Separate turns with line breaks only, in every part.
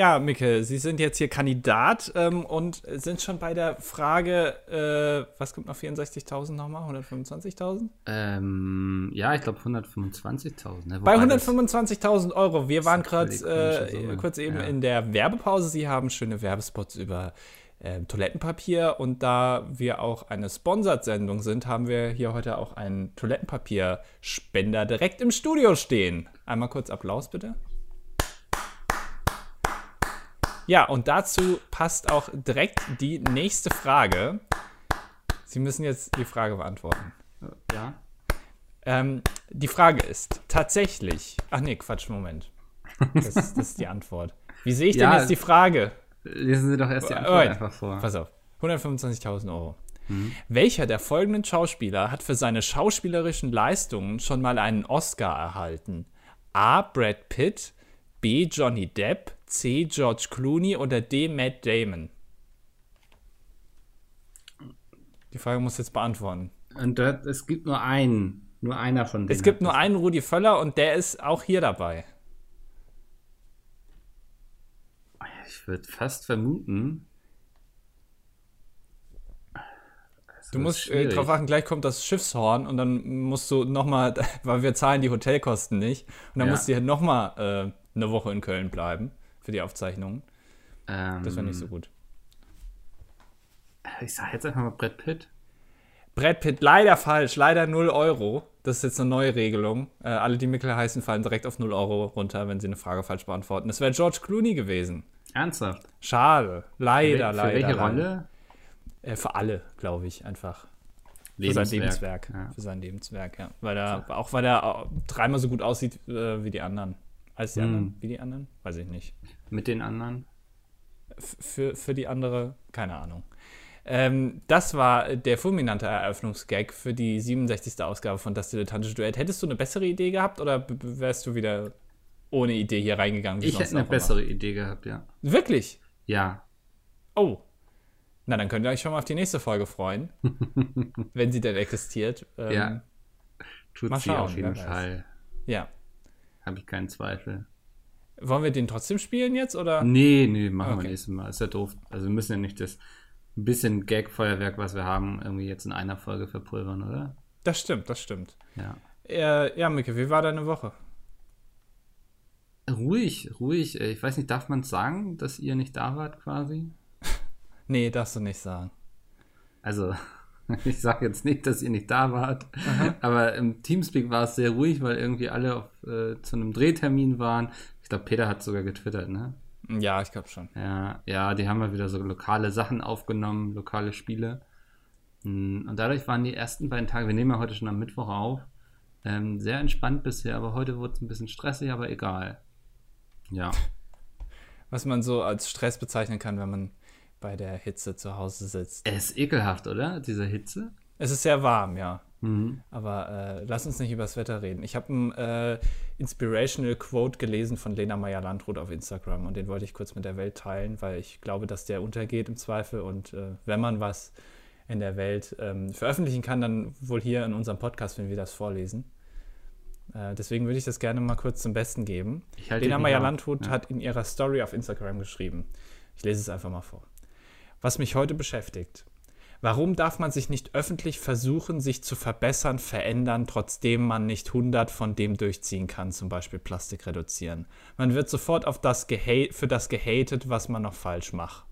Ja, Micke, Sie sind jetzt hier Kandidat ähm, und sind schon bei der Frage, äh, was kommt nach 64.000 nochmal? 125.000?
Ähm, ja, ich glaube 125.000. Ne?
Bei 125.000 Euro. Wir waren gerade äh, kurz eben ja. in der Werbepause. Sie haben schöne Werbespots über äh, Toilettenpapier und da wir auch eine Sponsored-Sendung sind, haben wir hier heute auch einen Toilettenpapierspender direkt im Studio stehen. Einmal kurz Applaus bitte. Ja, und dazu passt auch direkt die nächste Frage. Sie müssen jetzt die Frage beantworten.
Ja.
Ähm, die Frage ist tatsächlich. Ach nee, Quatsch, Moment. Das ist, das ist die Antwort. Wie sehe ich ja, denn jetzt die Frage?
Lesen Sie doch erst die Antwort oh, einfach vor.
Pass auf. 125.000 Euro. Mhm. Welcher der folgenden Schauspieler hat für seine schauspielerischen Leistungen schon mal einen Oscar erhalten? A. Brad Pitt, B. Johnny Depp, C. George Clooney oder D. Matt Damon? Die Frage muss jetzt beantworten.
Und dort, es gibt nur einen. Nur einer von denen.
Es gibt nur einen Rudi Völler und der ist auch hier dabei.
Ich würde fast vermuten.
Du musst äh, drauf achten, gleich kommt das Schiffshorn und dann musst du nochmal, weil wir zahlen die Hotelkosten nicht, und dann ja. musst du hier nochmal äh, eine Woche in Köln bleiben für die Aufzeichnungen. Ähm, das wäre nicht so gut.
Ich sage jetzt einfach mal Brett Pitt.
Brett Pitt, leider falsch, leider 0 Euro. Das ist jetzt eine neue Regelung. Äh, alle, die Mickel heißen, fallen direkt auf 0 Euro runter, wenn sie eine Frage falsch beantworten. Das wäre George Clooney gewesen.
Ernsthaft?
Schade. Leider,
für,
leider.
Für welche
leider.
Rolle?
Äh, für alle, glaube ich, einfach. Für sein Lebenswerk. Ja. Für sein Lebenswerk, ja. Weil er. Auch weil er dreimal so gut aussieht äh, wie die anderen. Als die hm. anderen? Wie die anderen? Weiß ich nicht.
Mit den anderen?
F für, für die andere? Keine Ahnung. Ähm, das war der fulminante Eröffnungsgag für die 67. Ausgabe von Das Dilettantische Duett. Hättest du eine bessere Idee gehabt oder wärst du wieder ohne Idee hier reingegangen?
ich hätte eine bessere Idee gehabt, ja.
Wirklich?
Ja.
Oh. Na, dann könnt ihr euch schon mal auf die nächste Folge freuen. wenn sie denn existiert.
Ähm, ja. Tut sie auf jeden Fall.
Ja.
Habe ich keinen Zweifel.
Wollen wir den trotzdem spielen jetzt, oder?
Nee, nee, machen okay. wir nächstes Mal. Ist ja doof. Also wir müssen ja nicht das bisschen Gag-Feuerwerk, was wir haben, irgendwie jetzt in einer Folge verpulvern, oder?
Das stimmt, das stimmt.
Ja.
Äh, ja, Micke, wie war deine Woche?
Ruhig, ruhig. Ich weiß nicht, darf man sagen, dass ihr nicht da wart quasi?
nee, darfst du nicht sagen.
Also, ich sage jetzt nicht, dass ihr nicht da wart, Aha. aber im Teamspeak war es sehr ruhig, weil irgendwie alle auf, äh, zu einem Drehtermin waren. Ich glaube, Peter hat sogar getwittert, ne?
Ja, ich glaube schon.
Ja, ja, die haben mal wieder so lokale Sachen aufgenommen, lokale Spiele. Hm, und dadurch waren die ersten beiden Tage, wir nehmen ja heute schon am Mittwoch auf, ähm, sehr entspannt bisher, aber heute wurde es ein bisschen stressig, aber egal. Ja.
Was man so als Stress bezeichnen kann, wenn man bei der Hitze zu Hause sitzt.
Es ist ekelhaft, oder? Diese Hitze?
Es ist sehr warm, ja. Mhm. Aber äh, lass uns nicht über das Wetter reden. Ich habe ein äh, Inspirational Quote gelesen von Lena Meyer-Landrut auf Instagram und den wollte ich kurz mit der Welt teilen, weil ich glaube, dass der untergeht im Zweifel und äh, wenn man was in der Welt ähm, veröffentlichen kann, dann wohl hier in unserem Podcast, wenn wir das vorlesen. Äh, deswegen würde ich das gerne mal kurz zum Besten geben. Lena Meyer-Landrut ja. hat in ihrer Story auf Instagram geschrieben. Ich lese es einfach mal vor. Was mich heute beschäftigt. Warum darf man sich nicht öffentlich versuchen, sich zu verbessern, verändern, trotzdem man nicht 100 von dem durchziehen kann, zum Beispiel Plastik reduzieren? Man wird sofort auf das für das gehatet, was man noch falsch macht.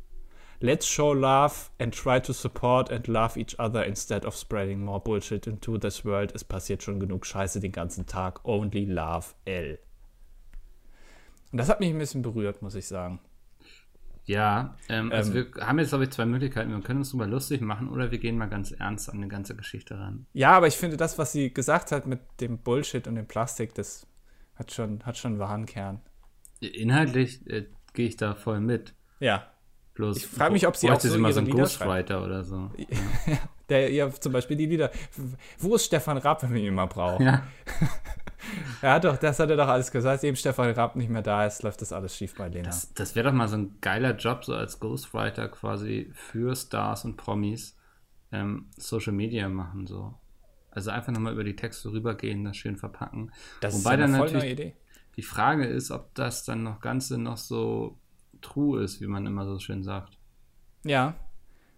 Let's show love and try to support and love each other instead of spreading more bullshit into this world. Es passiert schon genug Scheiße den ganzen Tag. Only love L. Und das hat mich ein bisschen berührt, muss ich sagen.
Ja, ähm, also ähm, wir haben jetzt, glaube ich, zwei Möglichkeiten. Wir können uns drüber lustig machen oder wir gehen mal ganz ernst an die ganze Geschichte ran.
Ja, aber ich finde, das, was sie gesagt hat mit dem Bullshit und dem Plastik, das hat schon, hat schon einen wahren Kern.
Inhaltlich äh, gehe ich da voll mit.
Ja.
Bloß
ich frage mich, ob sie auch so,
sie mal so einen Ghostwriter oder so.
Ja. Der ja zum Beispiel die Lieder. Wo ist Stefan Raab, wenn wir ihn mal brauchen?
Ja.
er hat doch, das hat er doch alles gesagt. Eben Stefan Raab nicht mehr da ist, läuft das alles schief bei Lena.
Das, das wäre doch mal so ein geiler Job, so als Ghostwriter quasi für Stars und Promis ähm, Social Media machen, so. Also einfach nochmal über die Texte rübergehen, das schön verpacken.
Das Wobei ist eine dann natürlich
Idee. Die Frage ist, ob das dann noch Ganze noch so true ist, wie man immer so schön sagt.
Ja.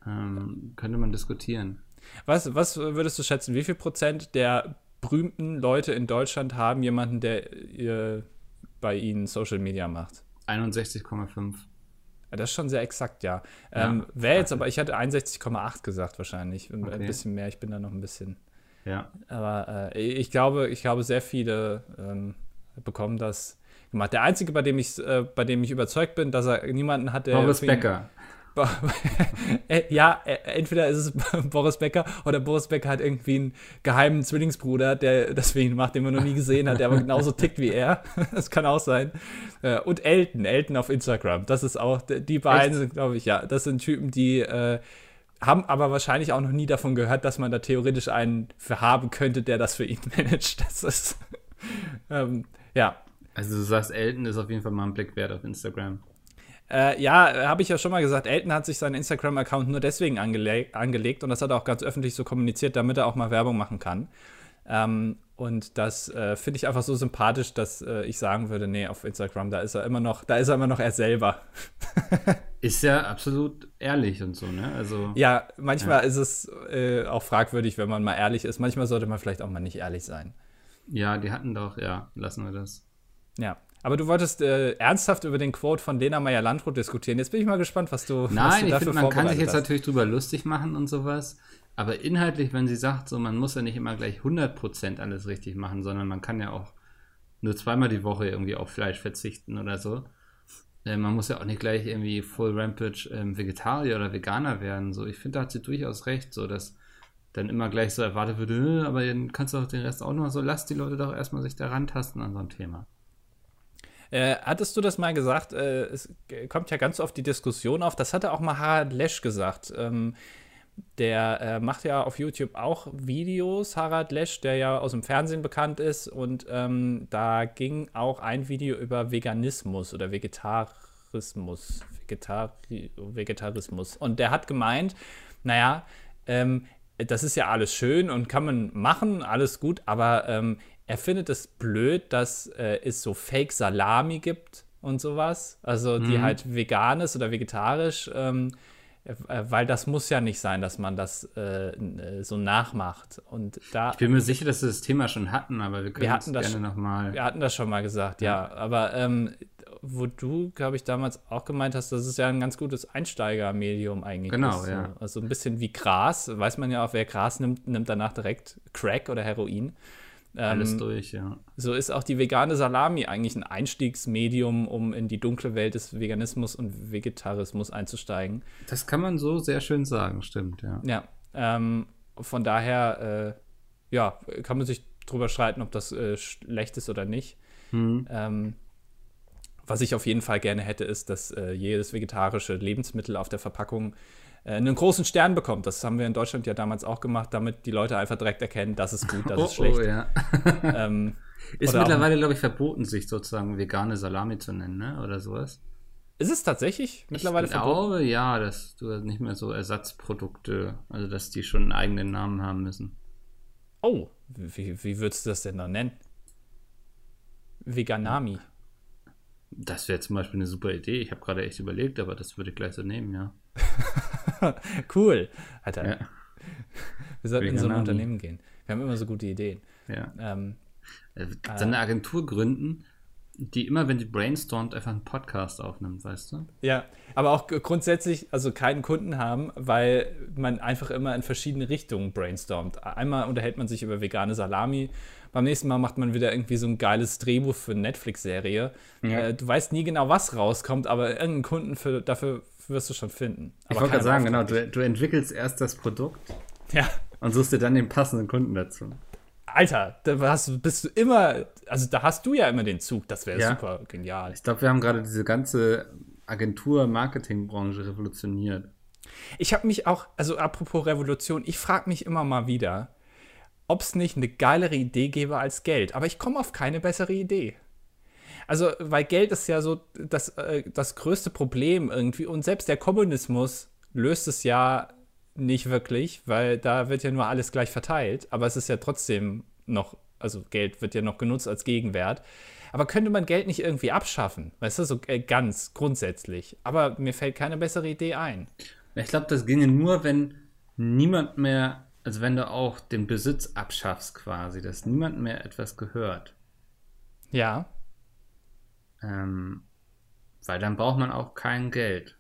Ähm, könnte man diskutieren.
Was, was würdest du schätzen? Wie viel Prozent der berühmten Leute in Deutschland haben jemanden, der ihr, bei ihnen Social Media macht?
61,5.
Das ist schon sehr exakt, ja. ja ähm, Wäre jetzt aber, ich hatte 61,8 gesagt wahrscheinlich. Okay. Ein bisschen mehr, ich bin da noch ein bisschen.
Ja.
Aber äh, ich glaube, ich glaube, sehr viele ähm, bekommen das gemacht. Der einzige, bei dem ich, äh, bei dem ich überzeugt bin, dass er niemanden hat, der.
Boris Becker.
Äh, ja, äh, entweder ist es Boris Becker oder Boris Becker hat irgendwie einen geheimen Zwillingsbruder, der das für ihn macht, den man noch nie gesehen hat, der aber genauso tickt wie er. Das kann auch sein. Äh, und Elton, Elton auf Instagram. Das ist auch, die beiden sind, glaube ich, ja, das sind Typen, die äh, haben aber wahrscheinlich auch noch nie davon gehört, dass man da theoretisch einen für haben könnte, der das für ihn managt. Das ist, ähm, ja.
Also du sagst, Elton ist auf jeden Fall mal ein Blick wert auf Instagram.
Äh, ja, habe ich ja schon mal gesagt, Elton hat sich seinen Instagram-Account nur deswegen angele angelegt und das hat er auch ganz öffentlich so kommuniziert, damit er auch mal Werbung machen kann. Ähm, und das äh, finde ich einfach so sympathisch, dass äh, ich sagen würde, nee, auf Instagram, da ist er immer noch, da ist er immer noch er selber.
ist ja absolut ehrlich und so, ne? Also,
ja, manchmal ja. ist es äh, auch fragwürdig, wenn man mal ehrlich ist. Manchmal sollte man vielleicht auch mal nicht ehrlich sein.
Ja, die hatten doch, ja, lassen wir das.
Ja, aber du wolltest äh, ernsthaft über den Quote von Lena Meyer-Landrut diskutieren. Jetzt bin ich mal gespannt, was du.
Nein,
was du
ich finde, man kann sich jetzt hast. natürlich drüber lustig machen und sowas. Aber inhaltlich, wenn sie sagt, so, man muss ja nicht immer gleich 100% alles richtig machen, sondern man kann ja auch nur zweimal die Woche irgendwie auf Fleisch verzichten oder so. Äh, man muss ja auch nicht gleich irgendwie Full Rampage äh, Vegetarier oder Veganer werden. So, ich finde, da hat sie durchaus recht, so dass dann immer gleich so erwartet wird, äh, aber dann kannst du auch den Rest auch noch so, lass die Leute doch erstmal sich da rantasten an so ein Thema.
Äh, hattest du das mal gesagt? Äh, es kommt ja ganz oft die Diskussion auf. Das hatte auch mal Harald Lesch gesagt. Ähm, der äh, macht ja auf YouTube auch Videos, Harald Lesch, der ja aus dem Fernsehen bekannt ist. Und ähm, da ging auch ein Video über Veganismus oder Vegetarismus. Vegetari Vegetarismus. Und der hat gemeint, naja, ähm, das ist ja alles schön und kann man machen, alles gut, aber ähm, er findet es blöd, dass äh, es so Fake Salami gibt und sowas. Also die mhm. halt vegan ist oder vegetarisch. Ähm, äh, weil das muss ja nicht sein, dass man das äh, äh so nachmacht. Und da,
ich bin mir sicher, dass wir das Thema schon hatten, aber wir können wir
hatten das gerne nochmal. Wir hatten das schon mal gesagt, ja. ja. Aber ähm, wo du, glaube ich, damals auch gemeint hast, das ist ja ein ganz gutes Einsteigermedium eigentlich.
Genau,
ist,
ja.
Also ein bisschen wie Gras. Weiß man ja auch, wer Gras nimmt, nimmt danach direkt Crack oder Heroin.
Alles ähm, durch, ja.
So ist auch die vegane Salami eigentlich ein Einstiegsmedium, um in die dunkle Welt des Veganismus und Vegetarismus einzusteigen.
Das kann man so sehr schön sagen, stimmt, ja.
Ja, ähm, von daher, äh, ja, kann man sich drüber streiten, ob das äh, schlecht ist oder nicht. Mhm. Ähm, was ich auf jeden Fall gerne hätte, ist, dass äh, jedes vegetarische Lebensmittel auf der Verpackung einen großen Stern bekommt. Das haben wir in Deutschland ja damals auch gemacht, damit die Leute einfach direkt erkennen, das ist gut, das oh, ist schlecht. Oh, ja.
ähm, ist mittlerweile, glaube ich, verboten, sich sozusagen vegane Salami zu nennen, ne? oder sowas.
Ist es tatsächlich mittlerweile
ich verboten? Ich glaube, ja, dass du nicht mehr so Ersatzprodukte, also dass die schon einen eigenen Namen haben müssen.
Oh, wie, wie würdest du das denn dann nennen? Veganami.
Das wäre zum Beispiel eine super Idee. Ich habe gerade echt überlegt, aber das würde ich gleich so nehmen, ja.
cool. Alter. Ja. Wir sollten in so ein Unternehmen gehen. Wir haben immer so gute Ideen.
Ja. Ähm, äh, äh, eine Agentur gründen, die immer, wenn die brainstormt, einfach einen Podcast aufnimmt, weißt du?
Ja, aber auch grundsätzlich, also keinen Kunden haben, weil man einfach immer in verschiedene Richtungen brainstormt. Einmal unterhält man sich über vegane Salami, beim nächsten Mal macht man wieder irgendwie so ein geiles Drehbuch für eine Netflix-Serie. Ja. Äh, du weißt nie genau, was rauskommt, aber irgendeinen Kunden für, dafür wirst du schon finden.
Aber ich wollte gerade sagen, genau, du, du, entwickelst erst das Produkt
ja.
und suchst dir dann den passenden Kunden dazu.
Alter, da hast, bist du immer, also da hast du ja immer den Zug, das wäre ja. super genial.
Ich glaube, wir haben gerade diese ganze Agentur-Marketing-Branche revolutioniert.
Ich habe mich auch, also apropos Revolution, ich frage mich immer mal wieder, ob es nicht eine geilere Idee gäbe als Geld. Aber ich komme auf keine bessere Idee. Also, weil Geld ist ja so das, äh, das größte Problem irgendwie. Und selbst der Kommunismus löst es ja nicht wirklich, weil da wird ja nur alles gleich verteilt. Aber es ist ja trotzdem noch, also Geld wird ja noch genutzt als Gegenwert. Aber könnte man Geld nicht irgendwie abschaffen? Weißt du, so äh, ganz grundsätzlich. Aber mir fällt keine bessere Idee ein.
Ich glaube, das ginge nur, wenn niemand mehr, also wenn du auch den Besitz abschaffst quasi, dass niemand mehr etwas gehört.
Ja.
Ähm, weil dann braucht man auch kein Geld.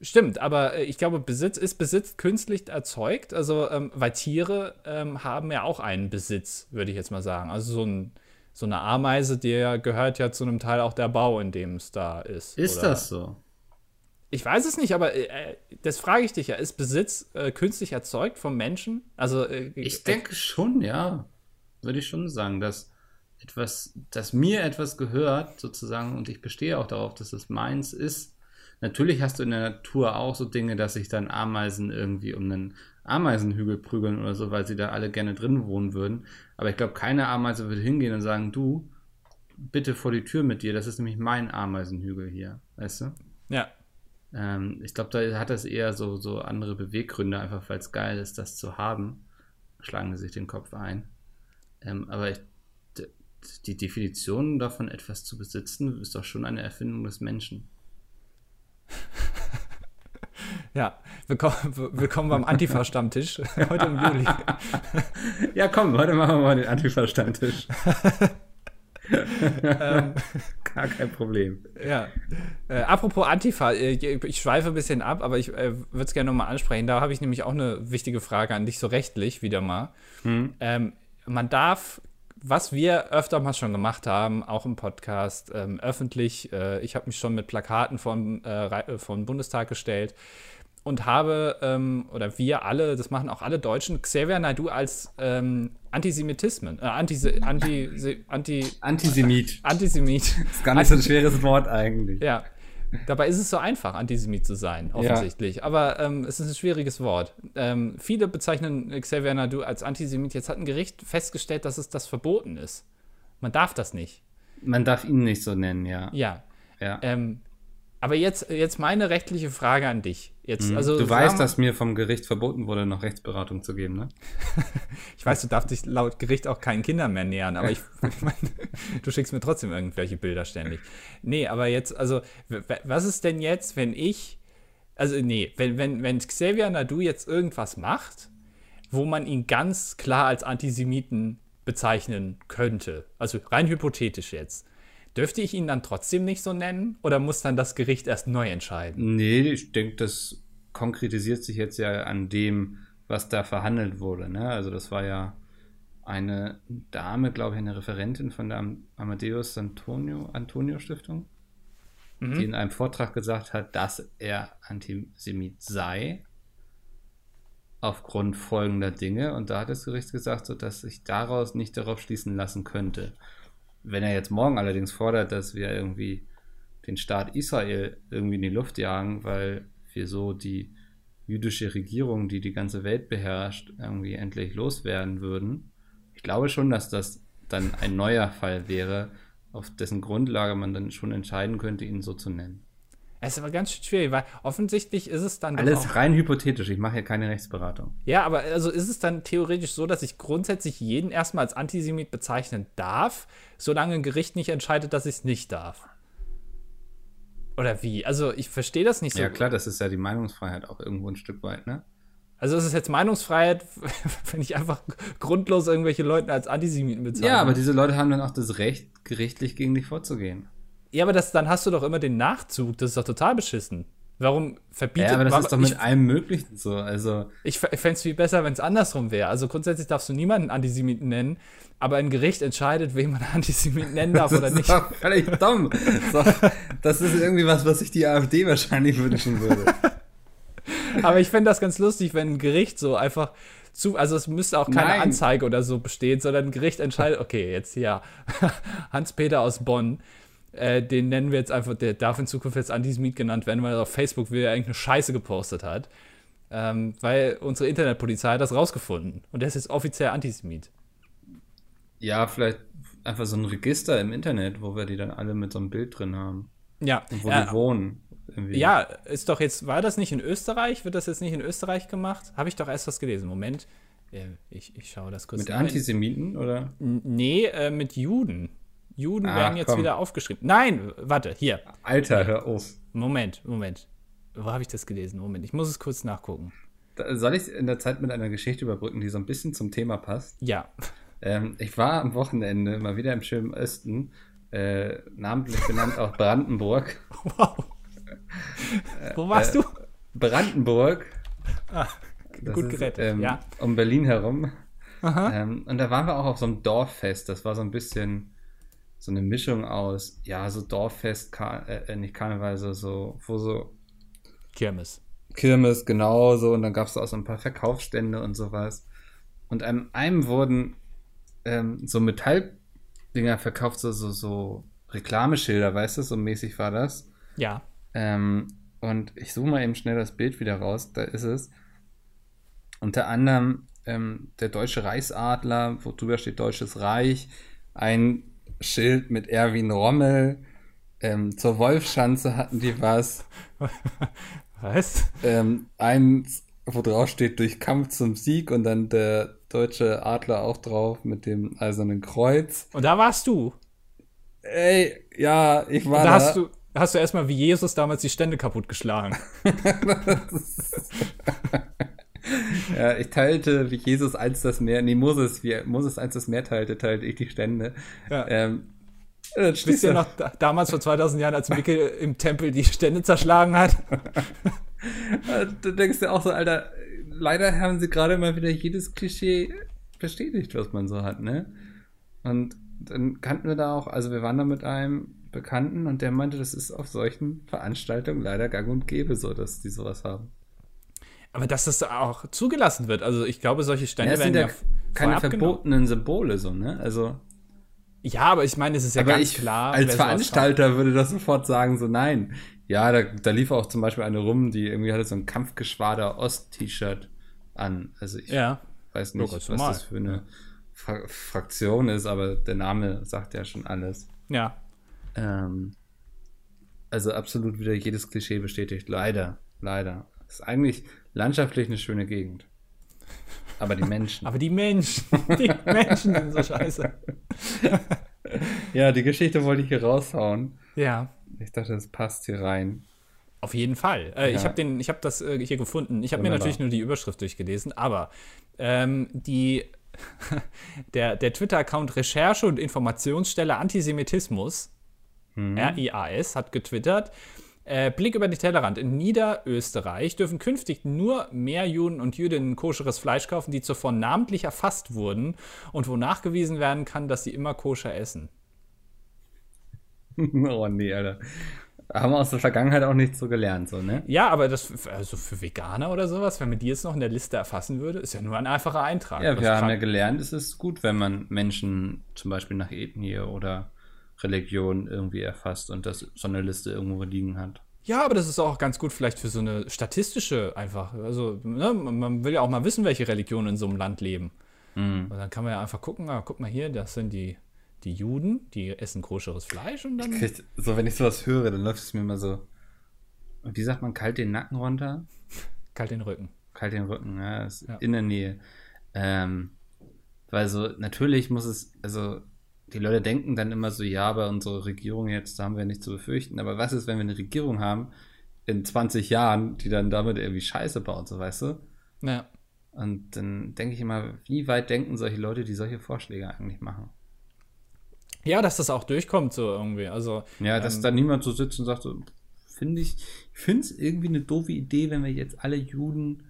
Stimmt, aber äh, ich glaube, Besitz ist Besitz künstlich erzeugt. Also, ähm, weil Tiere ähm, haben ja auch einen Besitz, würde ich jetzt mal sagen. Also so, ein, so eine Ameise, der gehört ja zu einem Teil auch der Bau, in dem es da ist.
Ist oder? das so?
Ich weiß es nicht, aber äh, das frage ich dich ja. Ist Besitz äh, künstlich erzeugt vom Menschen? Also
äh, ich denke schon, ja, würde ich schon sagen, dass etwas, dass mir etwas gehört sozusagen und ich bestehe auch darauf, dass es meins ist Natürlich hast du in der Natur auch so Dinge, dass sich dann Ameisen irgendwie um einen Ameisenhügel prügeln oder so, weil sie da alle gerne drin wohnen würden. Aber ich glaube, keine Ameise würde hingehen und sagen, du, bitte vor die Tür mit dir, das ist nämlich mein Ameisenhügel hier, weißt du?
Ja.
Ähm, ich glaube, da hat das eher so, so andere Beweggründe, einfach weil es geil ist, das zu haben. Schlagen sie sich den Kopf ein. Ähm, aber ich, die Definition davon, etwas zu besitzen, ist doch schon eine Erfindung des Menschen.
Ja, willkommen, willkommen beim Antifa-Stammtisch heute im Juli.
ja, komm, heute machen wir mal den Antifa-Stammtisch. ähm, Gar kein Problem.
Ja. Äh, apropos Antifa, äh, ich schweife ein bisschen ab, aber ich äh, würde es gerne nochmal ansprechen. Da habe ich nämlich auch eine wichtige Frage an dich, so rechtlich wieder mal. Hm. Ähm, man darf was wir öfter mal schon gemacht haben, auch im Podcast, ähm, öffentlich, äh, ich habe mich schon mit Plakaten vom, äh, äh vom Bundestag gestellt und habe, ähm, oder wir alle, das machen auch alle Deutschen, Xavier Naidu als ähm, Antisemitismen, äh, Anti, Anti, Anti,
Antisemit.
Antisemit.
Das ist gar nicht so ein schweres Wort eigentlich.
Ja, Dabei ist es so einfach, Antisemit zu sein, offensichtlich. Ja. Aber ähm, es ist ein schwieriges Wort. Ähm, viele bezeichnen Xavier Nadu als Antisemit. Jetzt hat ein Gericht festgestellt, dass es das verboten ist. Man darf das nicht.
Man darf ihn nicht so nennen, ja.
Ja. ja. Ähm, aber jetzt, jetzt meine rechtliche Frage an dich. Jetzt,
mhm.
also,
du weißt, dass mir vom Gericht verboten wurde, noch Rechtsberatung zu geben, ne?
ich weiß, du darfst dich laut Gericht auch keinen Kindern mehr nähern, aber ich, ich meine, du schickst mir trotzdem irgendwelche Bilder ständig. Nee, aber jetzt, also, was ist denn jetzt, wenn ich, also nee, wenn, wenn, wenn Xavier Nadu jetzt irgendwas macht, wo man ihn ganz klar als Antisemiten bezeichnen könnte, also rein hypothetisch jetzt, Dürfte ich ihn dann trotzdem nicht so nennen oder muss dann das Gericht erst neu entscheiden?
Nee, ich denke, das konkretisiert sich jetzt ja an dem, was da verhandelt wurde. Ne? Also das war ja eine Dame, glaube ich, eine Referentin von der Amadeus Antonio, Antonio Stiftung, mhm. die in einem Vortrag gesagt hat, dass er Antisemit sei aufgrund folgender Dinge. Und da hat das Gericht gesagt, so, dass sich daraus nicht darauf schließen lassen könnte. Wenn er jetzt morgen allerdings fordert, dass wir irgendwie den Staat Israel irgendwie in die Luft jagen, weil wir so die jüdische Regierung, die die ganze Welt beherrscht, irgendwie endlich loswerden würden. Ich glaube schon, dass das dann ein neuer Fall wäre, auf dessen Grundlage man dann schon entscheiden könnte, ihn so zu nennen.
Es ist aber ganz schön schwierig, weil offensichtlich ist es dann.
Alles rein hypothetisch, ich mache ja keine Rechtsberatung.
Ja, aber also ist es dann theoretisch so, dass ich grundsätzlich jeden erstmal als Antisemit bezeichnen darf, solange ein Gericht nicht entscheidet, dass ich es nicht darf? Oder wie? Also ich verstehe das nicht so.
Ja, klar, das ist ja die Meinungsfreiheit auch irgendwo ein Stück weit, ne?
Also ist es jetzt Meinungsfreiheit, wenn ich einfach grundlos irgendwelche Leute als Antisemiten bezeichne?
Ja, aber diese Leute haben dann auch das Recht, gerichtlich gegen dich vorzugehen.
Ja, aber das, dann hast du doch immer den Nachzug. Das ist doch total beschissen. Warum verbietet
Ja, aber das ist doch mit ich, allem Möglichen so. Also
ich fände es viel besser, wenn es andersrum wäre. Also grundsätzlich darfst du niemanden Antisemiten nennen, aber ein Gericht entscheidet, wen man Antisemiten nennen darf oder nicht. Das ist doch
völlig dumm. So, das ist irgendwie was, was sich die AfD wahrscheinlich wünschen würde.
aber ich fände das ganz lustig, wenn ein Gericht so einfach zu, also es müsste auch keine Nein. Anzeige oder so bestehen, sondern ein Gericht entscheidet, okay, jetzt hier Hans-Peter aus Bonn äh, den nennen wir jetzt einfach, der darf in Zukunft jetzt Antisemit genannt werden, weil er auf Facebook wieder irgendeine Scheiße gepostet hat. Ähm, weil unsere Internetpolizei hat das rausgefunden. Und der ist jetzt offiziell Antisemit.
Ja, vielleicht einfach so ein Register im Internet, wo wir die dann alle mit so einem Bild drin haben.
Ja.
Und wo äh, die wohnen.
Irgendwie. Ja, ist doch jetzt, war das nicht in Österreich? Wird das jetzt nicht in Österreich gemacht? Habe ich doch erst was gelesen. Moment. Ich, ich schaue das kurz
Mit Antisemiten, oder?
Nee, äh, mit Juden Juden ah, werden jetzt komm. wieder aufgeschrieben. Nein, warte, hier.
Alter, hör auf.
Moment, Moment. Wo habe ich das gelesen? Moment, ich muss es kurz nachgucken.
Soll ich in der Zeit mit einer Geschichte überbrücken, die so ein bisschen zum Thema passt?
Ja.
Ähm, ich war am Wochenende mal wieder im schönen Osten, äh, namentlich benannt auch Brandenburg. Wow.
Wo warst äh, du?
Brandenburg.
Ah, gut gerettet, ähm, ja.
Um Berlin herum. Ähm, und da waren wir auch auf so einem Dorffest. Das war so ein bisschen so eine Mischung aus, ja, so Dorffest, Kar äh, äh, nicht Karneval, so, so, wo so.
Kirmes.
Kirmes, genau so. Und dann gab es auch so ein paar Verkaufsstände und sowas. Und an einem wurden ähm, so Metalldinger verkauft, so, so, so Reklameschilder, weißt du, so mäßig war das.
Ja.
Ähm, und ich suche mal eben schnell das Bild wieder raus, da ist es. Unter anderem ähm, der deutsche Reichsadler, wo drüber steht Deutsches Reich, ein Schild mit Erwin Rommel. Ähm, zur Wolfschanze hatten die was.
Was?
Ähm, eins, wo drauf steht, durch Kampf zum Sieg und dann der deutsche Adler auch drauf mit dem eisernen Kreuz.
Und da warst du.
Ey, ja, ich war
da. da. Hast du, hast du erstmal wie Jesus damals die Stände kaputtgeschlagen.
ja, ich teilte, wie Jesus eins das Meer, nee, Moses, wie Moses eins das Meer teilte, teilte ich die Stände.
Ja. Ähm, Wisst ihr noch da, damals vor 2000 Jahren, als Mikkel im Tempel die Stände zerschlagen hat?
du denkst ja auch so, Alter, leider haben sie gerade mal wieder jedes Klischee bestätigt, was man so hat, ne? Und dann kannten wir da auch, also wir waren da mit einem Bekannten und der meinte, das ist auf solchen Veranstaltungen leider gang und gäbe so, dass die sowas haben.
Aber dass das auch zugelassen wird. Also ich glaube, solche Stände
ja, werden ja keine verbotenen Symbole so, ne? Also
ja, aber ich meine, es ist ja aber ganz ich, klar.
Als Veranstalter würde das sofort sagen, so nein. Ja, da, da lief auch zum Beispiel eine rum, die irgendwie hatte so ein Kampfgeschwader Ost-T-Shirt an. Also ich
ja.
weiß nicht, was normal. das für eine Fra Fraktion ist, aber der Name sagt ja schon alles.
Ja.
Ähm, also absolut wieder jedes Klischee bestätigt. Leider, leider. Ist eigentlich landschaftlich eine schöne Gegend. Aber die Menschen.
Aber die Menschen. Die Menschen sind so scheiße.
ja, die Geschichte wollte ich hier raushauen.
Ja.
Ich dachte, das passt hier rein.
Auf jeden Fall. Äh, ja. Ich habe den, das äh, hier gefunden. Ich habe mir natürlich nur die Überschrift durchgelesen, aber ähm, die der, der Twitter-Account Recherche und Informationsstelle Antisemitismus, mhm. RIAS, hat getwittert, äh, Blick über den Tellerrand. In Niederösterreich dürfen künftig nur mehr Juden und Jüdinnen koscheres Fleisch kaufen, die zuvor namentlich erfasst wurden und wo nachgewiesen werden kann, dass sie immer koscher essen.
oh nee, Alter. Haben wir aus der Vergangenheit auch nicht so gelernt, so, ne?
Ja, aber das also für Veganer oder sowas, wenn man die jetzt noch in der Liste erfassen würde, ist ja nur ein einfacher Eintrag.
Ja, wir haben ja gelernt, es ist gut, wenn man Menschen zum Beispiel nach Ethnie oder Religion irgendwie erfasst und das so eine Liste irgendwo liegen hat.
Ja, aber das ist auch ganz gut vielleicht für so eine statistische einfach. Also, ne, man will ja auch mal wissen, welche Religionen in so einem Land leben. Mhm. Und dann kann man ja einfach gucken, ah, guck mal hier, das sind die, die Juden, die essen koscheres Fleisch und dann.
Krieg, so, wenn ich sowas höre, dann läuft es mir immer so. Wie sagt man, kalt den Nacken runter?
Kalt den Rücken.
Kalt den Rücken, ja, ist ja. in der Nähe. Ähm, weil so, natürlich muss es, also die Leute denken dann immer so, ja, aber unsere Regierung jetzt, da haben wir nichts zu befürchten. Aber was ist, wenn wir eine Regierung haben in 20 Jahren, die dann damit irgendwie Scheiße baut, so weißt du?
Ja.
Und dann denke ich immer, wie weit denken solche Leute, die solche Vorschläge eigentlich machen?
Ja, dass das auch durchkommt so irgendwie. Also,
ja, dass ähm, da niemand so sitzt und sagt, so, finde ich, ich finde es irgendwie eine doofe Idee, wenn wir jetzt alle Juden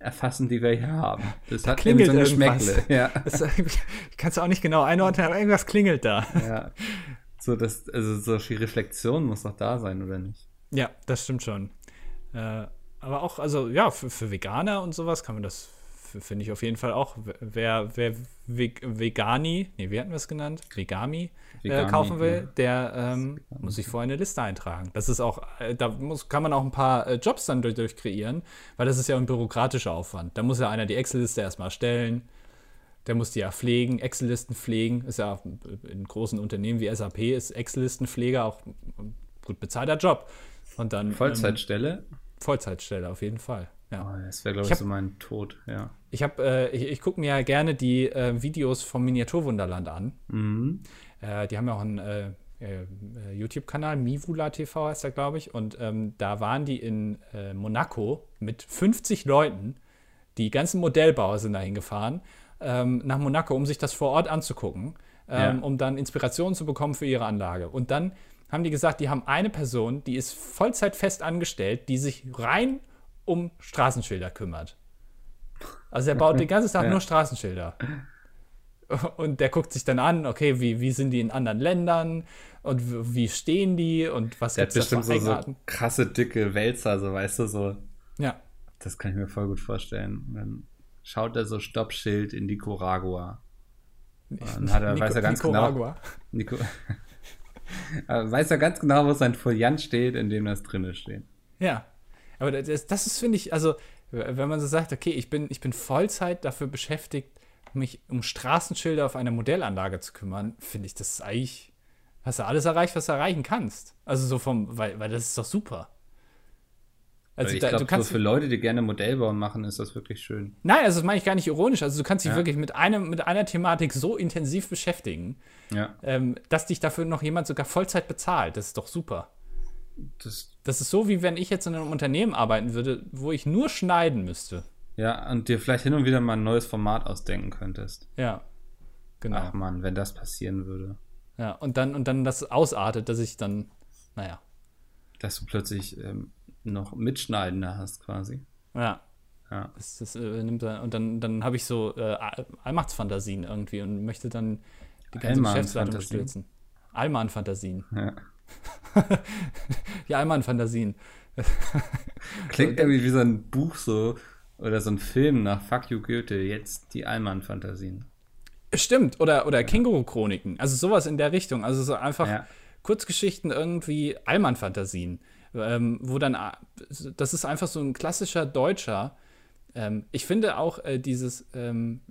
erfassen, die wir hier haben.
Das da hat klingelt so eine Schmeckle. Ja. Das, kannst du auch nicht genau einordnen, aber irgendwas klingelt da.
Ja. So, das, also so viel Reflexion muss doch da sein, oder nicht?
Ja, das stimmt schon. Äh, aber auch, also ja, für, für Veganer und sowas kann man das finde ich auf jeden Fall auch. Wer, wer Vegani, nee, wie hatten wir es genannt? Vegami, äh, kaufen will, der ähm, muss sich vorher eine Liste eintragen. Das ist auch, äh, da muss, kann man auch ein paar äh, Jobs dann durch, durch, kreieren, weil das ist ja ein bürokratischer Aufwand. Da muss ja einer die Excel-Liste erstmal erstellen, der muss die ja pflegen, Excel-Listen pflegen. Ist ja in großen Unternehmen wie SAP ist Excel-Listenpfleger auch ein gut bezahlter Job. Und dann.
Vollzeitstelle?
Ähm, Vollzeitstelle, auf jeden Fall. Ja.
Oh, das wäre, glaube ich,
Ich hab-
so mein Tod, ja.
Ich, hab, äh, ich, ich gucke mir ja gerne die äh, Videos vom Miniaturwunderland an.
Mhm.
Äh, die haben ja auch einen äh, äh, YouTube-Kanal, Mivula TV heißt er, glaube ich. Und ähm, da waren die in äh, Monaco mit 50 Leuten. Die ganzen Modellbauer sind dahin gefahren, ähm, nach Monaco, um sich das vor Ort anzugucken, ähm,
Ja.
um dann Inspiration zu bekommen für ihre Anlage. Und dann haben die gesagt, die haben eine Person, die ist Vollzeit fest angestellt, die sich rein um Straßenschilder kümmert. Also er baut den ganzen Tag
Ja.
nur Straßenschilder. Und der guckt sich dann an, okay, wie, wie sind die in anderen Ländern und wie stehen die und was
hat
gibt's da
bestimmt
für
so, so krasse, dicke Wälzer, so weißt du, so.
Ja,
Das kann ich mir voll gut vorstellen. Und dann schaut er so Stoppschild in Nicaragua. Dann hat er, weiß er ganz genau,
Nicaragua.
Nico Aber weiß er ganz genau, wo sein Foliant steht, in dem das drinne steht.
Ja, aber das, das ist, finde ich, also, wenn man so sagt, okay, ich bin, ich bin Vollzeit dafür beschäftigt, mich um Straßenschilder auf einer Modellanlage zu kümmern, finde ich, das ist eigentlich, hast du alles erreicht, was du erreichen kannst. Also so vom, weil, weil das ist doch super. Also
ich
da,
glaube,
du kannst,
so für Leute, die gerne Modellbau machen, ist das wirklich schön.
nein, also das meine ich gar nicht ironisch, also du kannst dich
Ja.
wirklich mit einem, mit einer Thematik so intensiv beschäftigen,
Ja,
ähm, dass dich dafür noch jemand sogar Vollzeit bezahlt. Das ist doch super.
das,
Das ist so, wie wenn ich jetzt in einem Unternehmen arbeiten würde, wo ich nur schneiden müsste.
Ja, und dir vielleicht hin und wieder mal ein neues Format ausdenken könntest.
Ja. Genau.
Ach man, wenn das passieren würde.
Ja, und dann, und dann das ausartet, dass ich dann, naja.
Dass du plötzlich ähm, noch Mitschneidende hast, quasi.
Ja.
Ja.
Das, das, äh, nimmt dann, und dann, dann habe ich so äh, All- Allmachtsfantasien irgendwie und möchte dann die ganze Geschäftsleitung stürzen. Allmann-Fantasien.
ja.
Die Allmann-Fantasien.
Klingt irgendwie wie so ein Buch so oder so ein Film nach Fuck You Goethe, jetzt die Allmann-Fantasien.
Stimmt, oder, oder Känguru-Chroniken. Also sowas in der Richtung. Also so einfach
Ja.
Kurzgeschichten irgendwie Allmann-Fantasien. Ähm, wo dann, äh, das ist einfach so ein klassischer Deutscher. Ähm, ich finde auch äh, dieses, ähm,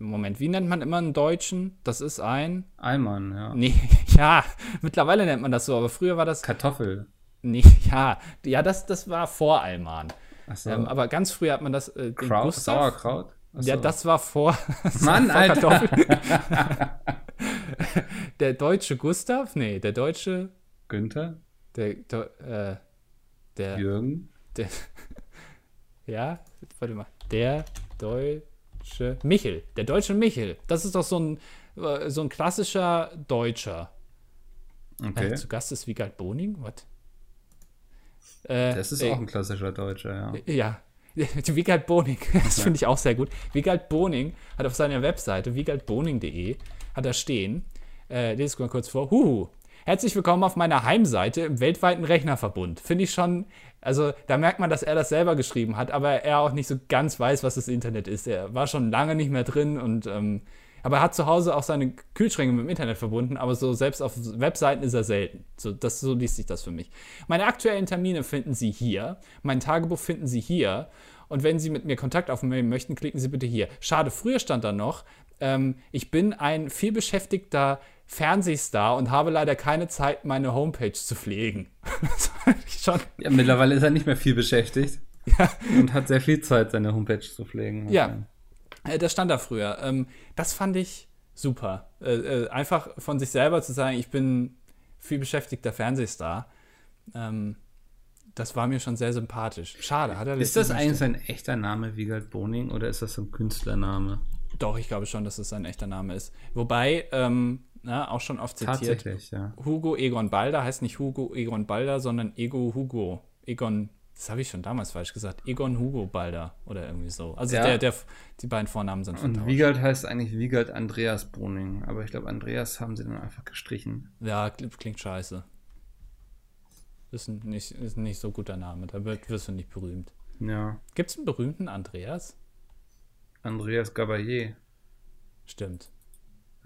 Moment, wie nennt man immer einen Deutschen? Das ist ein,
Allmann, ja.
nee, ja, mittlerweile nennt man das so, aber früher war das,
Kartoffel.
nee, ja, ja, das, das war vor Allmann.
Achso.
Ähm, aber ganz früher hat man das, äh,
Kraut,
Gustav.
Sauerkraut. Ach
Ja,
so.
das war vor. das
Mann,
war vor
Alter.
Der deutsche Gustav? Nee, der deutsche.
Günther,
Der. der äh, der.
Jürgen.
der ja, warte mal. Der deutsche. Michel. Der deutsche Michel. Das ist doch so ein, äh, so ein klassischer Deutscher.
Okay.
Äh, zu Gast ist Wiegald Boning? Was? Äh,
Das ist
äh,
auch ein klassischer Deutscher, ja.
Ja. Wiegald Boning, das finde ich auch sehr gut. Wiegald Boning hat auf seiner Webseite wiegeldboning.de hat da stehen, äh, lese ich mal kurz vor, Huhu, herzlich willkommen auf meiner Heimseite im weltweiten Rechnerverbund. Finde ich schon, also da merkt man, dass er das selber geschrieben hat, aber er auch nicht so ganz weiß, was das Internet ist. Er war schon lange nicht mehr drin und ähm, aber er hat zu Hause auch seine Kühlschränke mit dem Internet verbunden, aber so selbst auf Webseiten ist er selten. So, das, so liest sich das für mich. Meine aktuellen Termine finden Sie hier. Mein Tagebuch finden Sie hier. Und wenn Sie mit mir Kontakt aufnehmen möchten, klicken Sie bitte hier. Schade, früher stand da noch, ähm, ich bin ein vielbeschäftigter Fernsehstar und habe leider keine Zeit, meine Homepage zu pflegen. schon.
ja. Mittlerweile ist er nicht mehr viel beschäftigt. Und hat sehr viel Zeit, seine Homepage zu pflegen.
Ja, das stand da früher. Ähm, das fand ich super. Äh, äh, einfach von sich selber zu sagen, ich bin viel beschäftigter Fernsehstar. Ähm, das war mir schon sehr sympathisch. Schade, hat er
Ist das eigentlich sein echter Name, Wiegald Boning, oder ist das so ein Künstlername?
Doch, ich glaube schon, dass es sein echter Name ist. Wobei, ähm, na, auch schon oft zitiert,
Tatsächlich, ja.
Hugo Egon Balder heißt nicht Hugo Egon Balder, sondern Ego Hugo. Egon, das habe ich schon damals falsch gesagt. Egon Hugo Balder oder irgendwie so. Also
Ja.
der, der, die beiden Vornamen sind
Und
vertauscht.
Wiegald heißt eigentlich Wiegald Andreas Boning, aber ich glaube, Andreas haben sie dann einfach gestrichen.
Ja, klingt, scheiße. Ist ein nicht, ist nicht so guter Name. Da wird, wirst du nicht berühmt.
Ja.
Gibt es einen berühmten Andreas?
Andreas Gabalier.
Stimmt.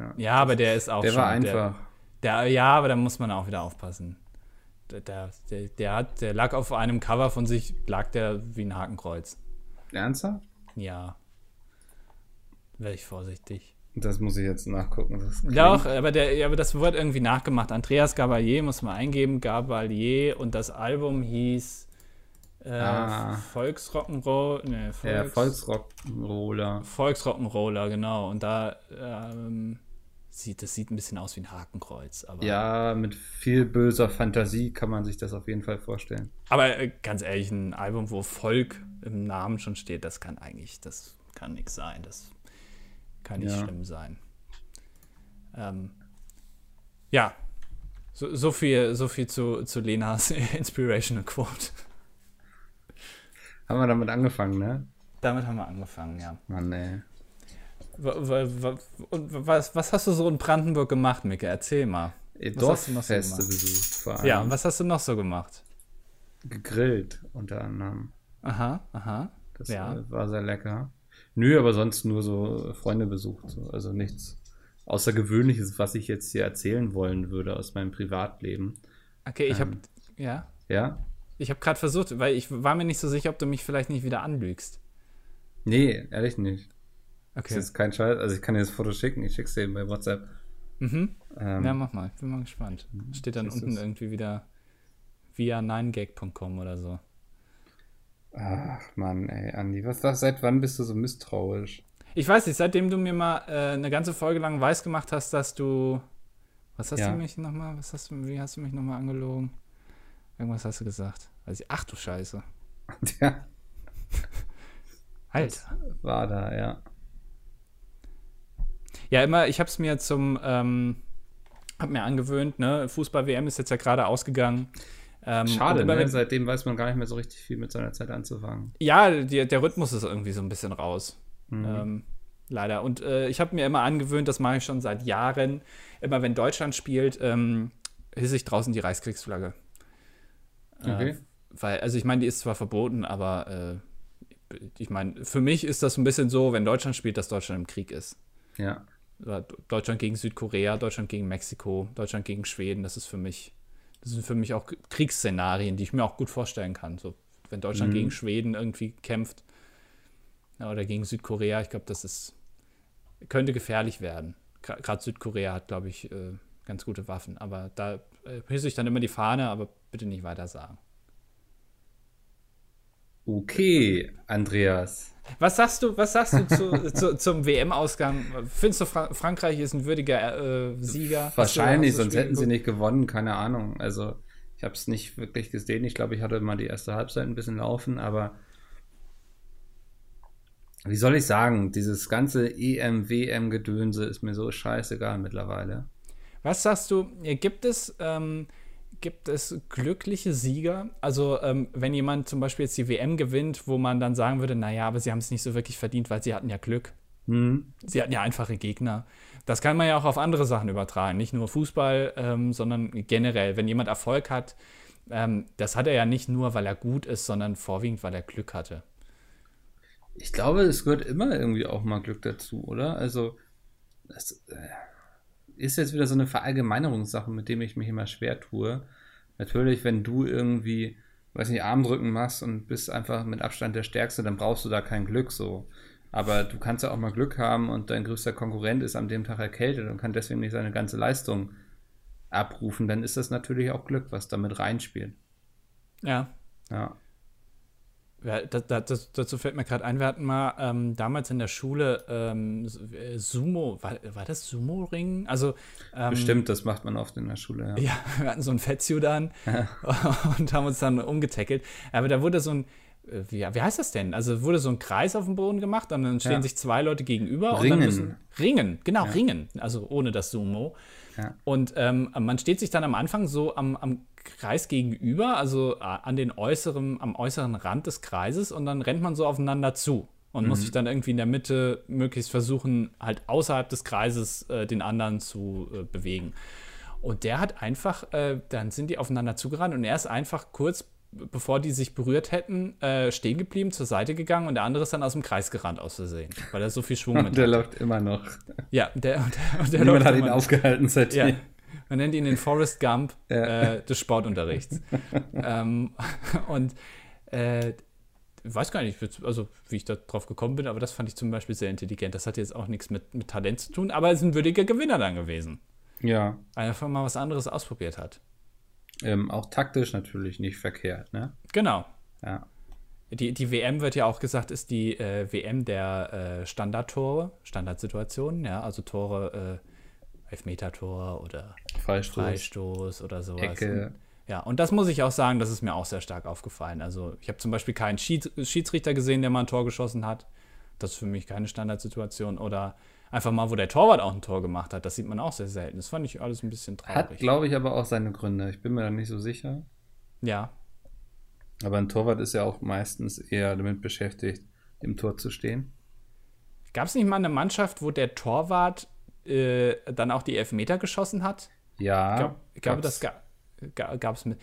Ja.
Ja, aber der ist auch
Der
schon.
war einfach.
Der, der, ja, aber da muss man auch wieder aufpassen. Der, der, der, hat, der lag auf einem Cover von sich, lag der wie ein Hakenkreuz.
Ernsthaft?
Ja. Wäre ich vorsichtig.
Das muss ich jetzt nachgucken.
Doch, aber, der, ja, aber das wurde irgendwie nachgemacht. Andreas Gabalier muss man eingeben, Gabalier und das Album hieß Äh, ah. Volksrock'n'Roll, ne,
Volks, ja, Volksrock'n'Roller.
Volksrock'n'Roller, genau. Und da ähm, sieht, das sieht ein bisschen aus wie ein Hakenkreuz. Aber
ja, mit viel böser Fantasie kann man sich das auf jeden Fall vorstellen.
Aber äh, ganz ehrlich, ein Album, wo Volk im Namen schon steht, das kann eigentlich, das kann nichts sein. Das kann nicht ja. schlimm sein. Ähm, ja, so, so, viel, so viel zu, zu Lenas Inspirational Quote.
Haben wir damit angefangen, ne?
Damit haben wir angefangen, ja.
Mann, ey.
Und was, was hast du so in Brandenburg gemacht, Micke? Erzähl mal.
Dorffeste so besucht
vor allem. Ja, und was hast du noch so gemacht?
Gegrillt unter anderem.
Aha, aha.
Das ja. war sehr lecker. Nö, aber sonst nur so Freunde besucht. So. Also nichts Außergewöhnliches, was ich jetzt hier erzählen wollen würde aus meinem Privatleben.
Okay, ich ähm, habe. Ja?
Ja?
Ich habe gerade versucht, weil ich war mir nicht so sicher, ob du mich vielleicht nicht wieder anlügst.
Nee, ehrlich nicht.
Okay.
Das ist kein Scheiß. Also ich kann dir das Foto schicken, ich schick's dir eben bei WhatsApp.
Mhm. Ähm, ja, mach mal. Bin mal gespannt. Mhm. Steht dann unten irgendwie wieder via 9gag.com oder so.
Ach Mann, ey, Andi, was das, seit wann bist du so misstrauisch?
Ich weiß nicht, seitdem du mir mal äh, eine ganze Folge lang weiß gemacht hast, dass du. Was hast ja. du mich nochmal? Was hast du, wie hast du mich nochmal angelogen? Irgendwas hast du gesagt. Also, ach du Scheiße.
Ja.
halt.
war da, ja.
Ja, immer, ich habe es mir zum, ähm, hab mir angewöhnt, ne? Fußball-WM ist jetzt ja gerade ausgegangen.
Ähm, Schade, ne? seitdem weiß man gar nicht mehr so richtig viel mit seiner Zeit anzufangen.
Ja, die, der Rhythmus ist irgendwie so ein bisschen raus. Mhm. Ähm, leider. Und äh, ich habe mir immer angewöhnt, das mache ich schon seit Jahren, immer wenn Deutschland spielt, ähm, hisse ich draußen die Reichskriegsflagge.
Äh, okay.
Weil, also ich meine, die ist zwar verboten, aber äh, ich meine, für mich ist das ein bisschen so, wenn Deutschland spielt, dass Deutschland im Krieg ist.
Ja.
Deutschland gegen Südkorea, Deutschland gegen Mexiko, Deutschland gegen Schweden, das ist für mich, das sind für mich auch Kriegsszenarien, die ich mir auch gut vorstellen kann. So, wenn Deutschland mhm. gegen Schweden irgendwie kämpft oder gegen Südkorea, ich glaube, das ist, könnte gefährlich werden. Gerade Südkorea hat, glaube ich, äh, ganz gute Waffen, aber da äh, hisse ich dann immer die Fahne, aber bitte nicht weiter sagen.
Okay, Andreas.
Was sagst du, was sagst du zu, zu, zum WM-Ausgang? Findest du, Fra Frankreich ist ein würdiger äh, Sieger?
Wahrscheinlich, du, sonst hätten sie nicht gewonnen, keine Ahnung. Also, ich habe es nicht wirklich gesehen. Ich glaube, ich hatte mal die erste Halbzeit ein bisschen laufen, aber wie soll ich sagen, dieses ganze EM-WM-Gedönse ist mir so scheißegal mittlerweile.
Was sagst du, gibt es ähm, gibt es glückliche Sieger? Also, ähm, wenn jemand zum Beispiel jetzt die WM gewinnt, wo man dann sagen würde, naja, aber sie haben es nicht so wirklich verdient, weil sie hatten ja Glück.
Mhm.
Sie hatten ja einfache Gegner. Das kann man ja auch auf andere Sachen übertragen, nicht nur Fußball, ähm, sondern generell. Wenn jemand Erfolg hat, ähm, das hat er ja nicht nur, weil er gut ist, sondern vorwiegend, weil er Glück hatte.
Ich glaube, es gehört immer irgendwie auch mal Glück dazu, oder? Also, das, äh, ist jetzt wieder so eine Verallgemeinerungssache, mit dem ich mich immer schwer tue. Natürlich, wenn du irgendwie, weiß nicht, Armdrücken machst und bist einfach mit Abstand der Stärkste, dann brauchst du da kein Glück so. Aber du kannst ja auch mal Glück haben und dein größter Konkurrent ist an dem Tag erkältet und kann deswegen nicht seine ganze Leistung abrufen. Dann ist das natürlich auch Glück, was damit reinspielt.
Ja.
Ja.
Ja, das, das, dazu fällt mir gerade ein, wir hatten mal ähm, damals in der Schule ähm, äh, Sumo, war, war das Sumo-Ring? Also,
ähm, Bestimmt, das macht man oft in der Schule, ja.
Ja, wir hatten so ein Fettsuit an und haben uns dann umgetackelt. Aber da wurde so ein, äh, wie, wie heißt das denn? Also wurde so ein Kreis auf dem Boden gemacht und dann stehen ja. sich zwei Leute gegenüber
Ringen.
und
dann müssen
Ringen, genau, ja. Ringen, also ohne das Sumo.
Ja.
Und ähm, man steht sich dann am Anfang so am, am Kreis gegenüber, also äh, an den äußeren, am äußeren Rand des Kreises und dann rennt man so aufeinander zu und mhm. muss sich dann irgendwie in der Mitte möglichst versuchen, halt außerhalb des Kreises äh, den anderen zu äh, bewegen. Und der hat einfach, äh, dann sind die aufeinander zugerannt und er ist einfach kurz bevor die sich berührt hätten, äh, stehen geblieben, zur Seite gegangen und der andere ist dann aus dem Kreis gerannt aus Versehen, weil er so viel Schwung
mit Der läuft immer noch.
Ja, der, der,
der Niemand hat ihn aufgehalten seitdem. Ja.
Man nennt ihn den Forrest Gump äh, des Sportunterrichts. ähm, und äh, ich weiß gar nicht, also wie ich da drauf gekommen bin, aber das fand ich zum Beispiel sehr intelligent. Das hat jetzt auch nichts mit, mit Talent zu tun, aber er ist ein würdiger Gewinner dann gewesen.
Ja.
Einfach mal was anderes ausprobiert hat.
Ähm, auch taktisch natürlich nicht verkehrt, ne?
Genau.
Ja.
Die, die WM wird ja auch gesagt, ist die äh, WM der äh, Standardtore, Standardsituationen, ja, also Tore, äh, Elfmeter-Tor oder
Freistoß.
Freistoß oder sowas.
Ecke.
Ja, und das muss ich auch sagen, das ist mir auch sehr stark aufgefallen. Also ich habe zum Beispiel keinen Schieds Schiedsrichter gesehen, der mal ein Tor geschossen hat. Das ist für mich keine Standardsituation. Oder einfach mal, wo der Torwart auch ein Tor gemacht hat. Das sieht man auch sehr selten. Das fand ich alles ein bisschen traurig.
Hat, glaube ich, aber auch seine Gründe. Ich bin mir da nicht so sicher.
Ja.
Aber ein Torwart ist ja auch meistens eher damit beschäftigt, im Tor zu stehen.
Gab es nicht mal eine Mannschaft, wo der Torwart äh, dann auch die Elfmeter geschossen hat?
Ja.
Ich, glaub, ich glaube, das gab es mit,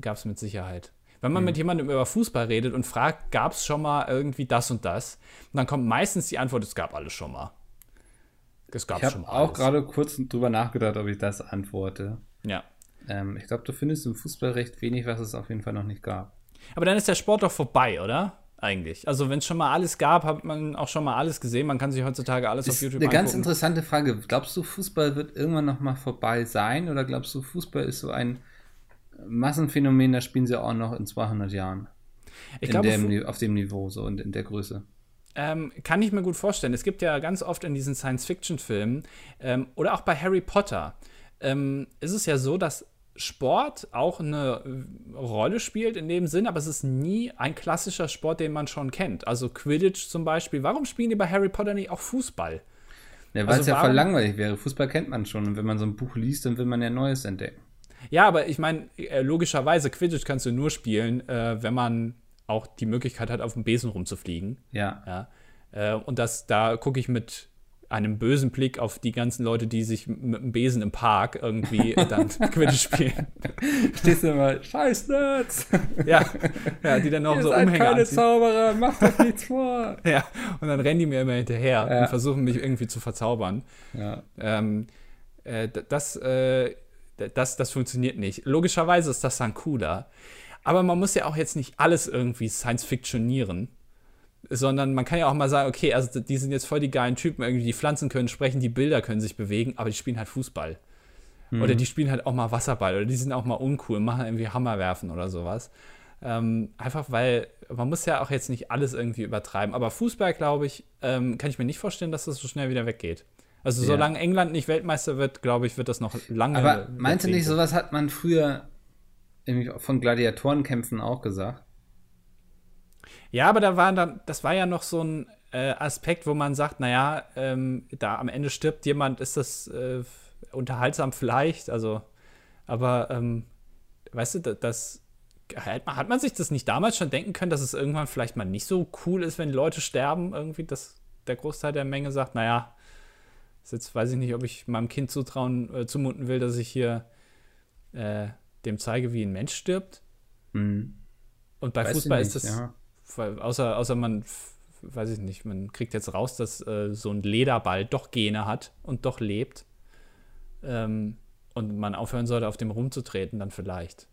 gab's mit Sicherheit. Wenn man mhm. mit jemandem über Fußball redet und fragt, gab es schon mal irgendwie das und das, dann kommt meistens die Antwort, es gab alles schon mal.
Es gab ich schon mal. Ich habe auch gerade kurz drüber nachgedacht, ob ich das antworte.
Ja.
Ähm, ich glaube, du findest im Fußball recht wenig, was es auf jeden Fall noch nicht gab.
Aber dann ist der Sport doch vorbei, oder? Eigentlich. Also, wenn es schon mal alles gab, hat man auch schon mal alles gesehen. Man kann sich heutzutage alles
ist
auf YouTube
eine angucken. Eine ganz interessante Frage. Glaubst du, Fußball wird irgendwann noch mal vorbei sein? Oder glaubst du, Fußball ist so ein Massenphänomen, da spielen sie auch noch in 200 Jahren? Ich glaube, dem, auf dem Niveau so und in der Größe.
Ähm, kann ich mir gut vorstellen. Es gibt ja ganz oft in diesen Science-Fiction-Filmen ähm, oder auch bei Harry Potter ähm, ist es ja so, dass Sport auch eine Rolle spielt in dem Sinn, aber es ist nie ein klassischer Sport, den man schon kennt. Also Quidditch zum Beispiel. Warum spielen die bei Harry Potter nicht auch Fußball?
Ja, weil also es ja voll langweilig wäre. Fußball kennt man schon und wenn man so ein Buch liest, dann will man ja Neues entdecken.
Ja, aber ich meine, äh, logischerweise, Quidditch kannst du nur spielen, äh, wenn man auch die Möglichkeit hat, auf dem Besen rumzufliegen.
Ja.
ja. Äh, und das, da gucke ich mit einem bösen Blick auf die ganzen Leute, die sich mit dem Besen im Park irgendwie dann Quidditch spielen.
Stehst du immer, scheiß Nerds!
Ja, ja die dann auch
Ihr
so
seid
Umhänge
keine anziehen. Zauberer, macht euch nichts vor!
Ja, und dann rennen die mir immer hinterher
Ja.
und versuchen mich irgendwie zu verzaubern.
Ja.
Ähm, äh, das, äh, das, das funktioniert nicht. Logischerweise ist das dann cooler. Aber man muss ja auch jetzt nicht alles irgendwie Science-Fictionieren sondern man kann ja auch mal sagen, okay, also die sind jetzt voll die geilen Typen, irgendwie die Pflanzen können sprechen, die Bilder können sich bewegen, aber die spielen halt Fußball.
Mhm.
Oder die spielen halt auch mal Wasserball oder die sind auch mal uncool, machen irgendwie Hammer werfen oder sowas. Ähm, einfach weil man muss ja auch jetzt nicht alles irgendwie übertreiben. Aber Fußball, glaube ich, ähm, kann ich mir nicht vorstellen, dass das so schnell wieder weggeht. Also
Ja.
solange England nicht Weltmeister wird, glaube ich, wird das noch lange.
Aber meinst du nicht, sowas hat man früher von Gladiatorenkämpfen auch gesagt?
Ja, aber da war dann, das war ja noch so ein äh, Aspekt, wo man sagt, naja, ähm, da am Ende stirbt jemand, ist das äh, unterhaltsam vielleicht, also, aber ähm, weißt du, da- das hat man, hat man sich das nicht damals schon denken können, dass es irgendwann vielleicht mal nicht so cool ist, wenn Leute sterben, irgendwie, dass der Großteil der Menge sagt, naja, jetzt weiß ich nicht, ob ich meinem Kind zutrauen, äh, zumuten will, dass ich hier äh, dem zeige, wie ein Mensch stirbt.
Hm.
Und bei
Weiß
Fußball
nicht,
ist das,
ja.
Außer, außer man, weiß ich nicht, man kriegt jetzt raus, dass äh, so ein Lederball doch Gene hat und doch lebt. Ähm, und man aufhören sollte, auf dem rumzutreten, dann vielleicht.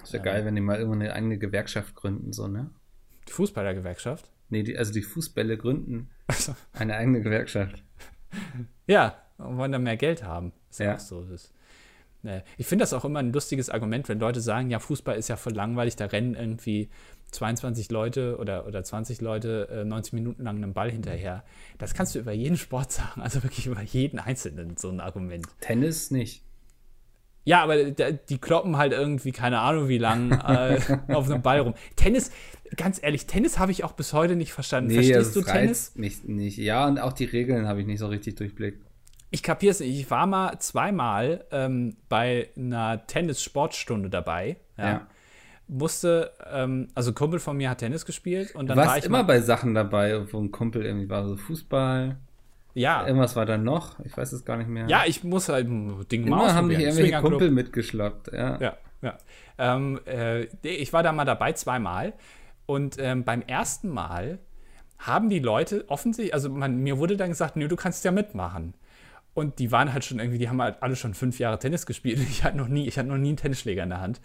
Das wäre geil, wenn die mal irgendwann eine eigene Gewerkschaft gründen, so, ne?
Die Fußballergewerkschaft.
Nee, die, also die Fußbälle gründen
Also,
eine eigene Gewerkschaft.
ja, und wollen dann mehr Geld haben. Ist
Ja.
auch so. Das, ne. Ich finde das auch immer ein lustiges Argument, wenn Leute sagen, ja, Fußball ist ja voll langweilig, da rennen irgendwie 22 Leute oder, oder 20 Leute äh, 90 Minuten lang einem Ball hinterher. Das kannst du über jeden Sport sagen, also wirklich über jeden einzelnen so ein Argument.
Tennis nicht.
Ja, aber die kloppen halt irgendwie, keine Ahnung wie lang, äh, auf einem Ball rum. Tennis, ganz ehrlich, Tennis habe ich auch bis heute nicht verstanden. Verstehst
also
du Tennis?
Mich nicht. Ja, und auch die Regeln habe ich nicht so richtig durchblickt.
Ich kapiere es nicht. Ich war mal zweimal ähm, bei einer Tennis-Sportstunde dabei. Ja.
Ja.
Musste, ähm, also ein Kumpel von mir hat Tennis gespielt und dann war
warst
ich
immer
mal,
bei Sachen dabei, wo ein Kumpel irgendwie war, so Fußball.
ja,
Irgendwas war da noch. Ich weiß es gar nicht mehr.
ja, ich muss halt ein Ding mal
Immer haben dich
ausprobieren.
irgendwelche. Kumpel mitgeschleppt. Ja.
Ja, ja. Ähm, äh, ich war da mal dabei zweimal und ähm, beim ersten Mal haben die Leute offensichtlich, also man, mir wurde dann gesagt, nö, du kannst ja mitmachen. Und die waren halt schon irgendwie, die haben halt alle schon fünf Jahre Tennis gespielt. Ich hatte noch nie, ich hatte noch nie einen Tennisschläger in der Hand.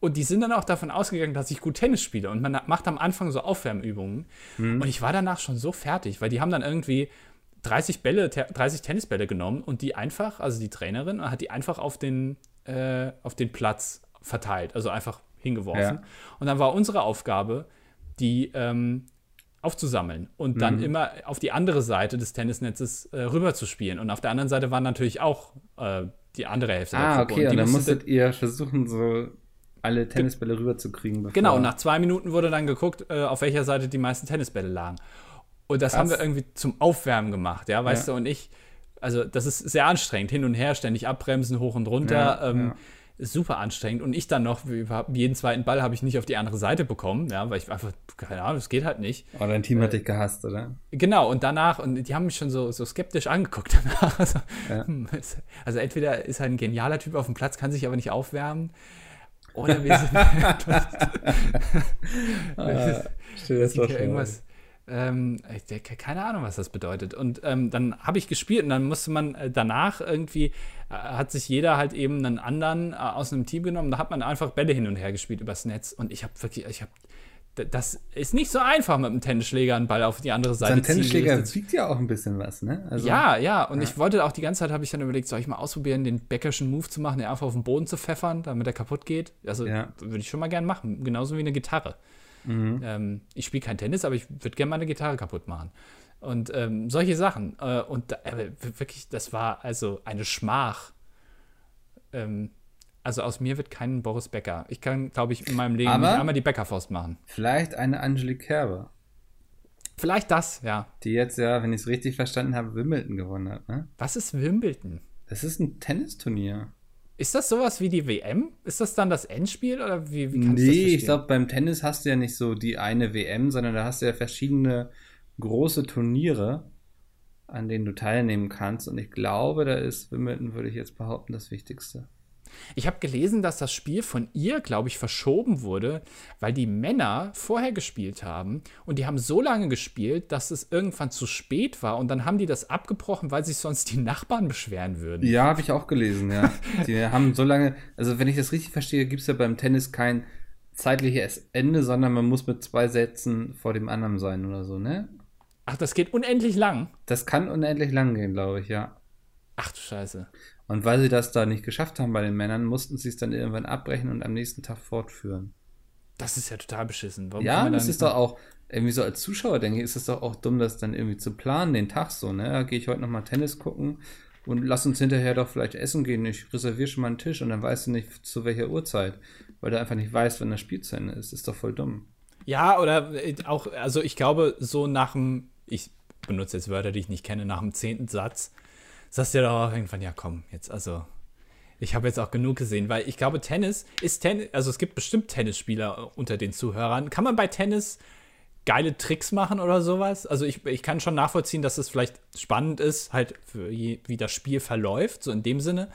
Und die sind dann auch davon ausgegangen, dass ich gut Tennis spiele. Und man macht am Anfang so Aufwärmübungen. Und ich war danach schon so fertig, weil die haben dann irgendwie 30 Bälle, te- 30 Tennisbälle genommen und die einfach, also die Trainerin, hat die einfach auf den, äh, auf den Platz verteilt, also einfach hingeworfen.
Ja.
Und dann war unsere Aufgabe, die ähm, aufzusammeln und dann
Mhm.
immer auf die andere Seite des Tennisnetzes äh, rüber zu spielen. Und auf der anderen Seite war natürlich auch äh, die andere Hälfte
Ah,
Gruppe.
okay,
die
und dann
musste-
musstet ihr versuchen, so alle Tennisbälle rüberzukriegen.
Genau, und nach zwei Minuten wurde dann geguckt, äh, auf welcher Seite die meisten Tennisbälle lagen. Und das haben wir
Krass.
irgendwie zum Aufwärmen gemacht, ja, weißt
Ja.
du, und ich, also das ist sehr anstrengend, hin und her, ständig abbremsen, hoch und runter,
Ja,
ähm,
ja.
ist super anstrengend. Und ich dann noch, jeden zweiten Ball habe ich nicht auf die andere Seite bekommen, ja, weil ich einfach, keine Ahnung, das geht halt nicht.
Oh, dein Team hat dich gehasst, oder?
Genau, und danach, und die haben mich schon so, so skeptisch angeguckt danach. Also,
Ja.
hm, es- also entweder ist er ein genialer Typ auf dem Platz, kann sich aber nicht aufwärmen. Oder wir sind
Ah, stell dir das vor.
irgendwas. Ähm, ich denke, keine Ahnung, was das bedeutet. Und ähm, dann habe ich gespielt und dann musste man äh, danach irgendwie, äh, hat sich jeder halt eben einen anderen äh, aus einem Team genommen. Da hat man einfach Bälle hin und her gespielt übers Netz. Und ich habe wirklich, ich habe, das ist nicht so einfach mit dem Tennisschläger einen Ball auf die andere Seite
ein Tennisschläger wiegt ja auch ein bisschen was, ne? Also,
ja, ja, und ich wollte auch die ganze Zeit, habe ich dann überlegt, soll ich mal ausprobieren, den Bäckerschen Move zu machen, den einfach auf den Boden zu pfeffern, damit er kaputt geht. Also
Ja.
würde ich schon mal gern machen, genauso wie eine Gitarre. Ähm, ich spiele kein Tennis, aber ich würde gerne mal eine Gitarre kaputt machen. Und ähm, solche Sachen. Äh, und da, äh, wirklich, das war also eine Schmach. Ähm, also aus mir wird kein Boris Becker. Ich kann, glaube ich, in meinem Leben
Aber-
nicht einmal die Bäckerfaust machen.
Vielleicht eine Angelique Kerber,
Vielleicht das, ja.
die jetzt ja, wenn ich es richtig verstanden habe, Wimbledon gewonnen hat, ne?
Was ist Wimbledon?
Das ist ein Tennisturnier.
Ist das sowas wie die WM? Ist das dann das Endspiel oder wie, wie kannst du das
Nee, ich glaube, beim Tennis hast du ja nicht so die eine WM, sondern da hast du ja verschiedene große Turniere, an denen du teilnehmen kannst. Und ich glaube, da ist Wimbledon, würde ich jetzt behaupten, das Wichtigste.
Ich habe gelesen, dass das Spiel von ihr, glaube ich, verschoben wurde, weil die Männer vorher gespielt haben und die haben so lange gespielt, dass es irgendwann zu spät war und dann haben die das abgebrochen, weil sich sonst die Nachbarn beschweren würden.
Ja, habe ich auch gelesen, ja. Die haben so lange, also wenn ich das richtig verstehe, gibt es ja beim Tennis kein zeitliches Ende, sondern man muss mit zwei Sätzen vor dem anderen sein oder so, ne?
Ach, das geht unendlich lang.
Das kann unendlich lang gehen, glaube ich, ja.
Ach du Scheiße.
Und weil sie das da nicht geschafft haben bei den Männern, mussten sie es dann irgendwann abbrechen und am nächsten Tag fortführen.
Das ist ja total beschissen. Warum
Ja, das
da
ist doch auch, irgendwie so als Zuschauer denke ich, ist es doch auch dumm, das dann irgendwie zu planen, den Tag so, ne? Da Gehe ich heute nochmal Tennis gucken und lass uns hinterher doch vielleicht essen gehen. Ich reserviere schon mal einen Tisch und dann weißt du nicht zu welcher Uhrzeit, weil du einfach nicht weißt, wann das Spiel zu Ende ist. Ist doch voll dumm.
Ja, oder äh, auch, also ich glaube, so nach dem, ich benutze jetzt Wörter, die ich nicht kenne, nach dem zehnten Satz, sagst du ja doch auch irgendwann, ja komm, jetzt, also, ich habe jetzt auch genug gesehen, weil ich glaube, Tennis ist Tennis, also es gibt bestimmt Tennisspieler unter den Zuhörern. Kann man bei Tennis geile Tricks machen oder sowas? Also ich, ich kann schon nachvollziehen, dass es vielleicht spannend ist, halt je, wie das Spiel verläuft, so in dem Sinne.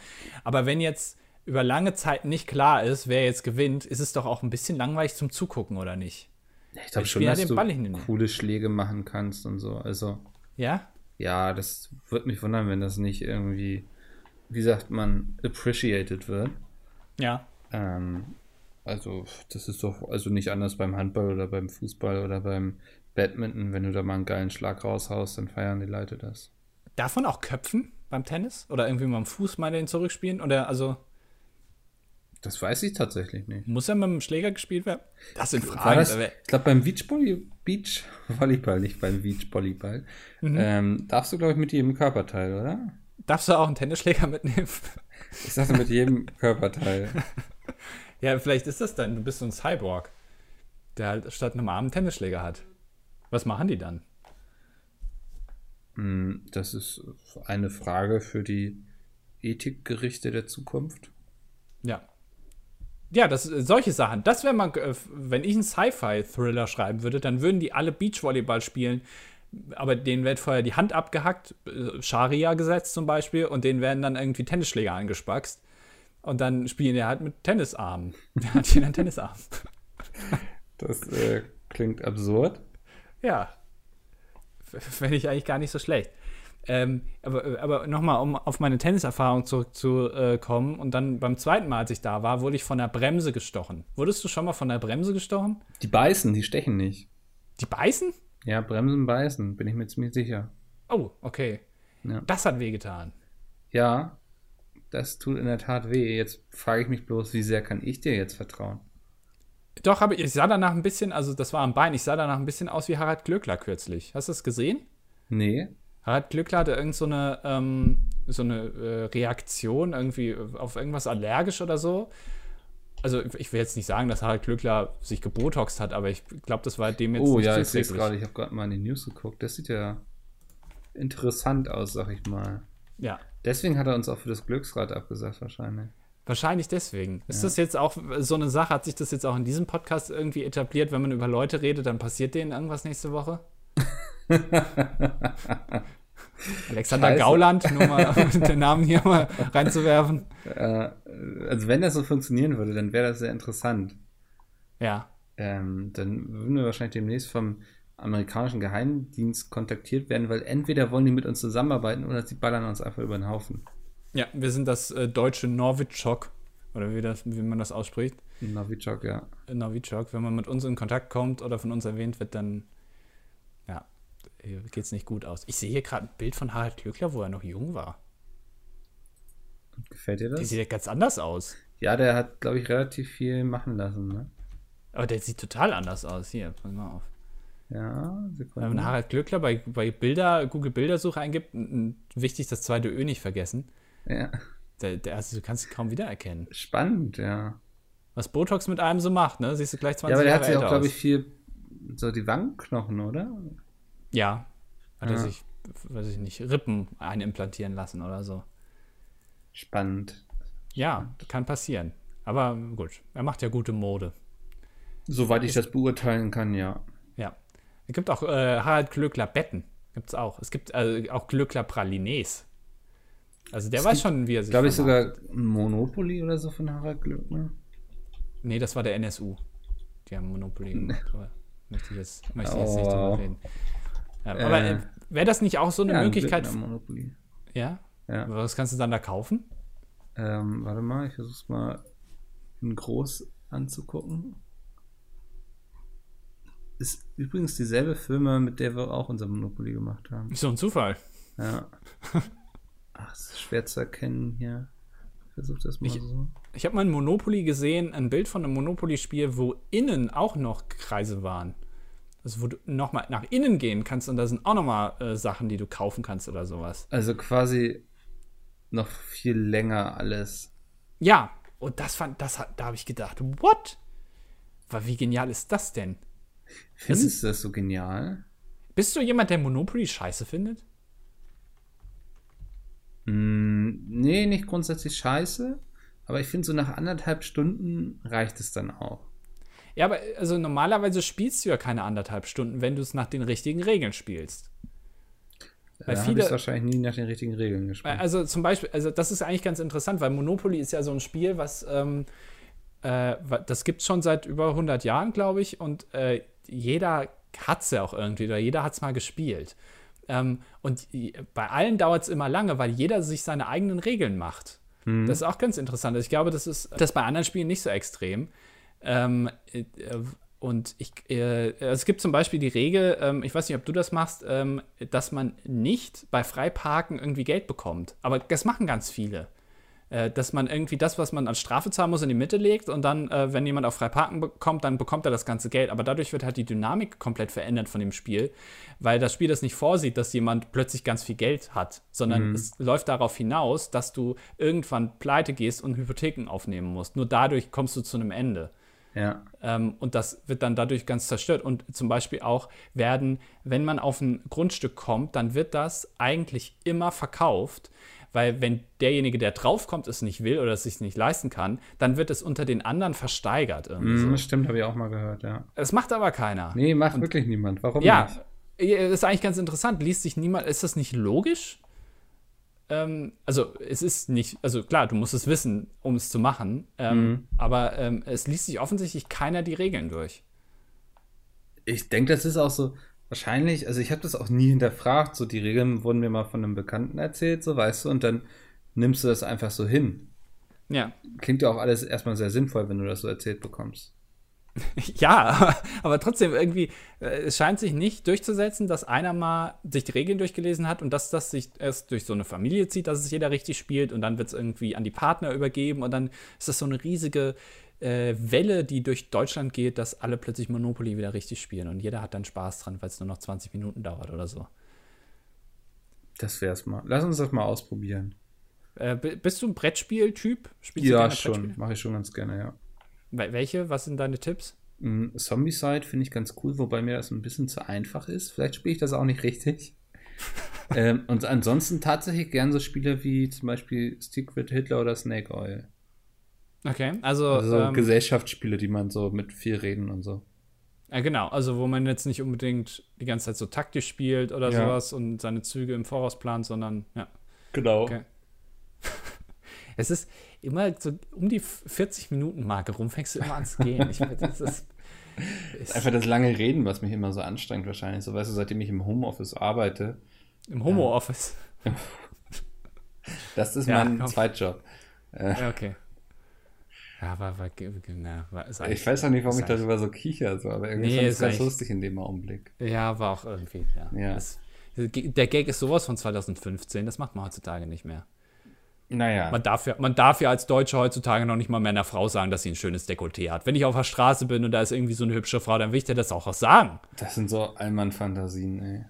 Aber wenn jetzt über lange Zeit nicht klar ist, wer jetzt gewinnt, ist es doch auch ein bisschen langweilig zum Zugucken, oder nicht?
Ich glaube schon, dass
den
du coole Schläge machen kannst und so. Also,
Ja?
Ja, das würde mich wundern, wenn das nicht irgendwie, wie sagt man, appreciated wird.
Ja.
Ähm, also, das ist doch also nicht anders beim Handball oder beim Fußball oder beim Badminton. Wenn du da mal einen geilen Schlag raushaust, dann feiern die Leute das.
Darf man auch köpfen beim Tennis? Oder irgendwie mal am Fuß mal den zurückspielen? Oder also
Das weiß ich tatsächlich nicht.
muss er mit dem Schläger gespielt werden? Das sind Fragen.
das,
aber-
ich glaube, beim Beachvolley, Beachvolleyball, nicht beim Beachvolleyball,
Mhm.
ähm, darfst du, glaube ich, mit jedem Körperteil, oder?
Darfst du auch einen Tennisschläger mitnehmen?
Ich sagte mit jedem Körperteil.
ja, vielleicht ist das dann. Du bist so ein Cyborg, der halt statt einem Arm einen Tennisschläger hat. Was machen die dann?
Hm, Das ist eine Frage für die Ethikgerichte der Zukunft.
Ja. Ja, das, solche Sachen. Das wäre mal, äh, wenn ich einen Sci-Fi-Thriller schreiben würde, dann würden die alle Beachvolleyball spielen, aber denen wird vorher die Hand abgehackt, äh, Scharia-Gesetz zum Beispiel, und denen werden dann irgendwie Tennisschläger angespackst. Und dann spielen die halt mit Tennisarmen. Der hat hier einen Tennisarm.
Das äh, klingt absurd.
Ja. Fände ich eigentlich gar nicht so schlecht. Ähm, aber aber nochmal, um auf meine Tenniserfahrung zurückzukommen, und dann beim zweiten Mal, als ich da war, wurde ich von der Bremse gestochen. Wurdest du schon mal von der Bremse gestochen?
Die beißen, die stechen nicht.
Die beißen?
Ja, Bremsen beißen, bin ich mir ziemlich sicher.
Oh, okay.
Ja.
Das hat wehgetan.
Ja, das tut in der Tat weh. Jetzt frage ich mich bloß, wie sehr kann ich dir jetzt vertrauen?
Doch, aber ich sah danach ein bisschen, also das war am Bein, ich sah danach ein bisschen aus wie Harald Glöckler kürzlich. Hast du das gesehen?
Nee.
Harald Glöckler hatte irgend so eine, ähm, so eine äh, Reaktion irgendwie auf irgendwas allergisch oder so. Also ich will jetzt nicht sagen, dass Harald Glöckler sich gebotoxt hat, aber ich glaube, das war dem jetzt
Oh
nicht
ja, ich sehe gerade. Ich habe gerade mal in die News geguckt. Das sieht ja interessant aus, sag ich mal.
Ja,
Deswegen hat er uns auch für das Glücksrad abgesagt, wahrscheinlich.
wahrscheinlich deswegen. Ist
Ja.
das jetzt auch so eine Sache, hat sich das jetzt auch in diesem Podcast irgendwie etabliert, wenn man über Leute redet, dann passiert denen irgendwas nächste Woche? Alexander
Scheiße.
Gauland, nur mal den Namen hier mal reinzuwerfen.
Äh, also wenn das so funktionieren würde, dann wäre das sehr interessant.
Ja.
Ähm, dann würden wir wahrscheinlich demnächst vom amerikanischen Geheimdienst kontaktiert werden, weil entweder wollen die mit uns zusammenarbeiten oder sie ballern uns einfach über den Haufen.
Ja, wir sind das äh, deutsche Novichok, oder wie, das, wie man das ausspricht.
Novichok, ja.
Novichok. Wenn man mit uns in Kontakt kommt oder von uns erwähnt wird, dann geht es nicht gut aus. Ich sehe hier gerade ein Bild von Harald Glöckler, wo er noch jung war.
Gefällt dir
Der
das?
sieht ja ganz anders aus.
Ja, der hat, glaube ich, relativ viel machen lassen, ne?
Aber der sieht total anders aus. Hier, pass mal auf.
Ja,
Wenn
Sekunde.
man Harald Glöckler bei, bei Bilder, Google Bildersuche eingibt, wichtig das zweite Ö nicht vergessen.
Ja,
Der, der, also du kannst ihn kaum wiedererkennen.
spannend, ja.
Was Botox mit einem so macht, ne? Siehst du gleich 20
Ja, aber der
Jahre
hat sich auch, glaube ich, viel so die Wangenknochen, oder?
Ja. Hat er
Ja.
sich, weiß ich nicht, Rippen einimplantieren lassen oder so.
Spannend.
Ja, kann passieren. Aber gut, er macht ja gute Mode.
Soweit ich das beurteilen kann, ja.
Ja. Es gibt auch äh, Harald Glöckler Betten. Gibt es auch. Es gibt äh, auch Glöckler Pralines. Also der
Es
weiß
gibt,
schon, wie er sich
Glaube ich sogar Monopoly oder so von Harald Glöckner.
Nee, das war der NSU. Die haben Monopoly möchte ich jetzt, möchte ich jetzt
Oh.
nicht drüber reden. Ja,
Äh.
aber äh, wäre das nicht auch so eine
Ja, ein
Möglichkeit?
Glöckner Monopoly.
Ja?
Ja.
Was kannst du dann da kaufen?
Ähm, warte mal, ich versuch's mal in groß anzugucken. Ist übrigens dieselbe Firma, mit der wir auch unser Monopoly gemacht haben.
So ein Zufall.
Ja. Ach, es ist schwer zu erkennen hier. Ich versuch das mal
Ich-
so.
Ich habe mal ein Monopoly gesehen, ein Bild von einem Monopoly-Spiel, wo innen auch noch Kreise waren. Also wo du nochmal nach innen gehen kannst und da sind auch nochmal äh, Sachen, die du kaufen kannst oder sowas.
Also quasi noch viel länger alles.
Ja, und das fand, das hat, da habe ich gedacht, what? Weil wie genial ist das denn?
Findest du das so genial?
Bist du jemand, der Monopoly scheiße findet?
Mm, nee, nicht grundsätzlich scheiße. Aber ich finde, so nach anderthalb Stunden reicht es dann auch.
Ja, aber also normalerweise spielst du ja keine anderthalb Stunden, wenn du es nach den richtigen Regeln spielst. Weil
da habe
viele-
ich wahrscheinlich nie nach den richtigen Regeln gespielt.
Also zum Beispiel, also das ist eigentlich ganz interessant, weil Monopoly ist ja so ein Spiel, was ähm, äh, das gibt es schon seit über 100 Jahren, glaube ich, und äh, jeder hat es ja auch irgendwie, oder jeder hat es mal gespielt. Ähm, und bei allen dauert es immer lange, weil jeder sich seine eigenen Regeln macht. Das ist auch ganz interessant. Ich glaube, das ist das ist bei anderen Spielen nicht so extrem. Ähm, äh, und ich, äh, es gibt zum Beispiel die Regel, ähm, ich weiß nicht, ob du das machst, ähm, dass man nicht bei Freiparken irgendwie Geld bekommt. Aber das machen ganz viele. Äh, dass man irgendwie das, was man als Strafe zahlen muss, in die Mitte legt und dann, äh, wenn jemand auf Freiparken bekommt, dann bekommt er das ganze Geld. Aber dadurch wird halt die Dynamik komplett verändert von dem Spiel, weil das Spiel das nicht vorsieht, dass jemand plötzlich ganz viel Geld hat, sondern es läuft darauf hinaus, dass du irgendwann pleite gehst und Hypotheken aufnehmen musst. Nur dadurch kommst du zu einem Ende.
Ja.
Ähm, und das wird dann dadurch ganz zerstört. Und zum Beispiel auch werden, wenn man auf ein Grundstück kommt, dann wird das eigentlich immer verkauft. Weil wenn derjenige, der draufkommt, es nicht will oder es sich nicht leisten kann, dann wird es unter den anderen versteigert.
Mm,
so.
Stimmt, habe ich auch mal gehört, ja.
Das macht aber keiner.
Nee, macht wirklich niemand. Warum
ja,
nicht?
das ist eigentlich ganz interessant. Liest sich niemand, ist das nicht logisch? Ähm, also es ist nicht, also klar, du musst es wissen, um es zu machen, ähm,
Mhm.
aber ähm, es liest sich offensichtlich keiner die Regeln durch.
Ich denke, das ist auch so wahrscheinlich, also ich habe das auch nie hinterfragt, so die Regeln wurden mir mal von einem Bekannten erzählt, so weißt du, und dann nimmst du das einfach so hin.
Ja,
Klingt ja auch alles erstmal sehr sinnvoll, wenn du das so erzählt bekommst.
Ja, aber, trotzdem irgendwie, äh, es scheint sich nicht durchzusetzen, dass einer mal sich die Regeln durchgelesen hat und dass das sich erst durch so eine Familie zieht, dass es jeder richtig spielt und dann wird es irgendwie an die Partner übergeben und dann ist das so eine riesige äh, Welle, die durch Deutschland geht, dass alle plötzlich Monopoly wieder richtig spielen und jeder hat dann Spaß dran, weil es nur noch 20 Minuten dauert oder so.
Das wär's mal. Lass uns das mal ausprobieren.
Äh, bist du ein Brettspiel-Typ?
Ja, schon. Mache ich schon ganz gerne, ja.
Welche? Was sind deine Tipps?
Mm, Zombicide finde ich ganz cool, wobei mir das ein bisschen zu einfach ist. Vielleicht spiele ich das auch nicht richtig. ähm, und ansonsten tatsächlich gern so Spiele wie zum Beispiel Secret Hitler oder Snake Oil.
Okay, also.
Also ähm, Gesellschaftsspiele, die man so mit viel reden und so.
Ja, genau. Also, wo man jetzt nicht unbedingt die ganze Zeit so taktisch spielt oder ja. sowas und seine Züge im Voraus plant, sondern, ja.
Genau. Okay.
Es ist immer so um die 40-Minuten-Marke rum, fängst du immer an zu gehen. Ich, das ist,
ist einfach das lange Reden, was mich immer so anstrengt, wahrscheinlich. So, weißt du, seitdem ich im Homeoffice arbeite.
Im Homeoffice?
das ist ja, mein komm. Zweitjob.
Ja, okay. Ja, war, war,
na, war ist Ich weiß auch nicht, warum ich darüber so kicher, so, aber irgendwie nee, fand ich ganz lustig in dem Augenblick.
Ja, war auch irgendwie, ja. ja. Das, der Gag ist sowas von 2015, das macht man heutzutage nicht mehr.
Naja.
Man darf, ja, man darf ja als Deutscher heutzutage noch nicht mal mehr einer Frau sagen, dass sie ein schönes Dekolleté hat. Wenn ich auf der Straße bin und da ist irgendwie so eine hübsche Frau, dann will ich dir das auch, auch sagen.
Das sind so Allmann-Fantasien, ey.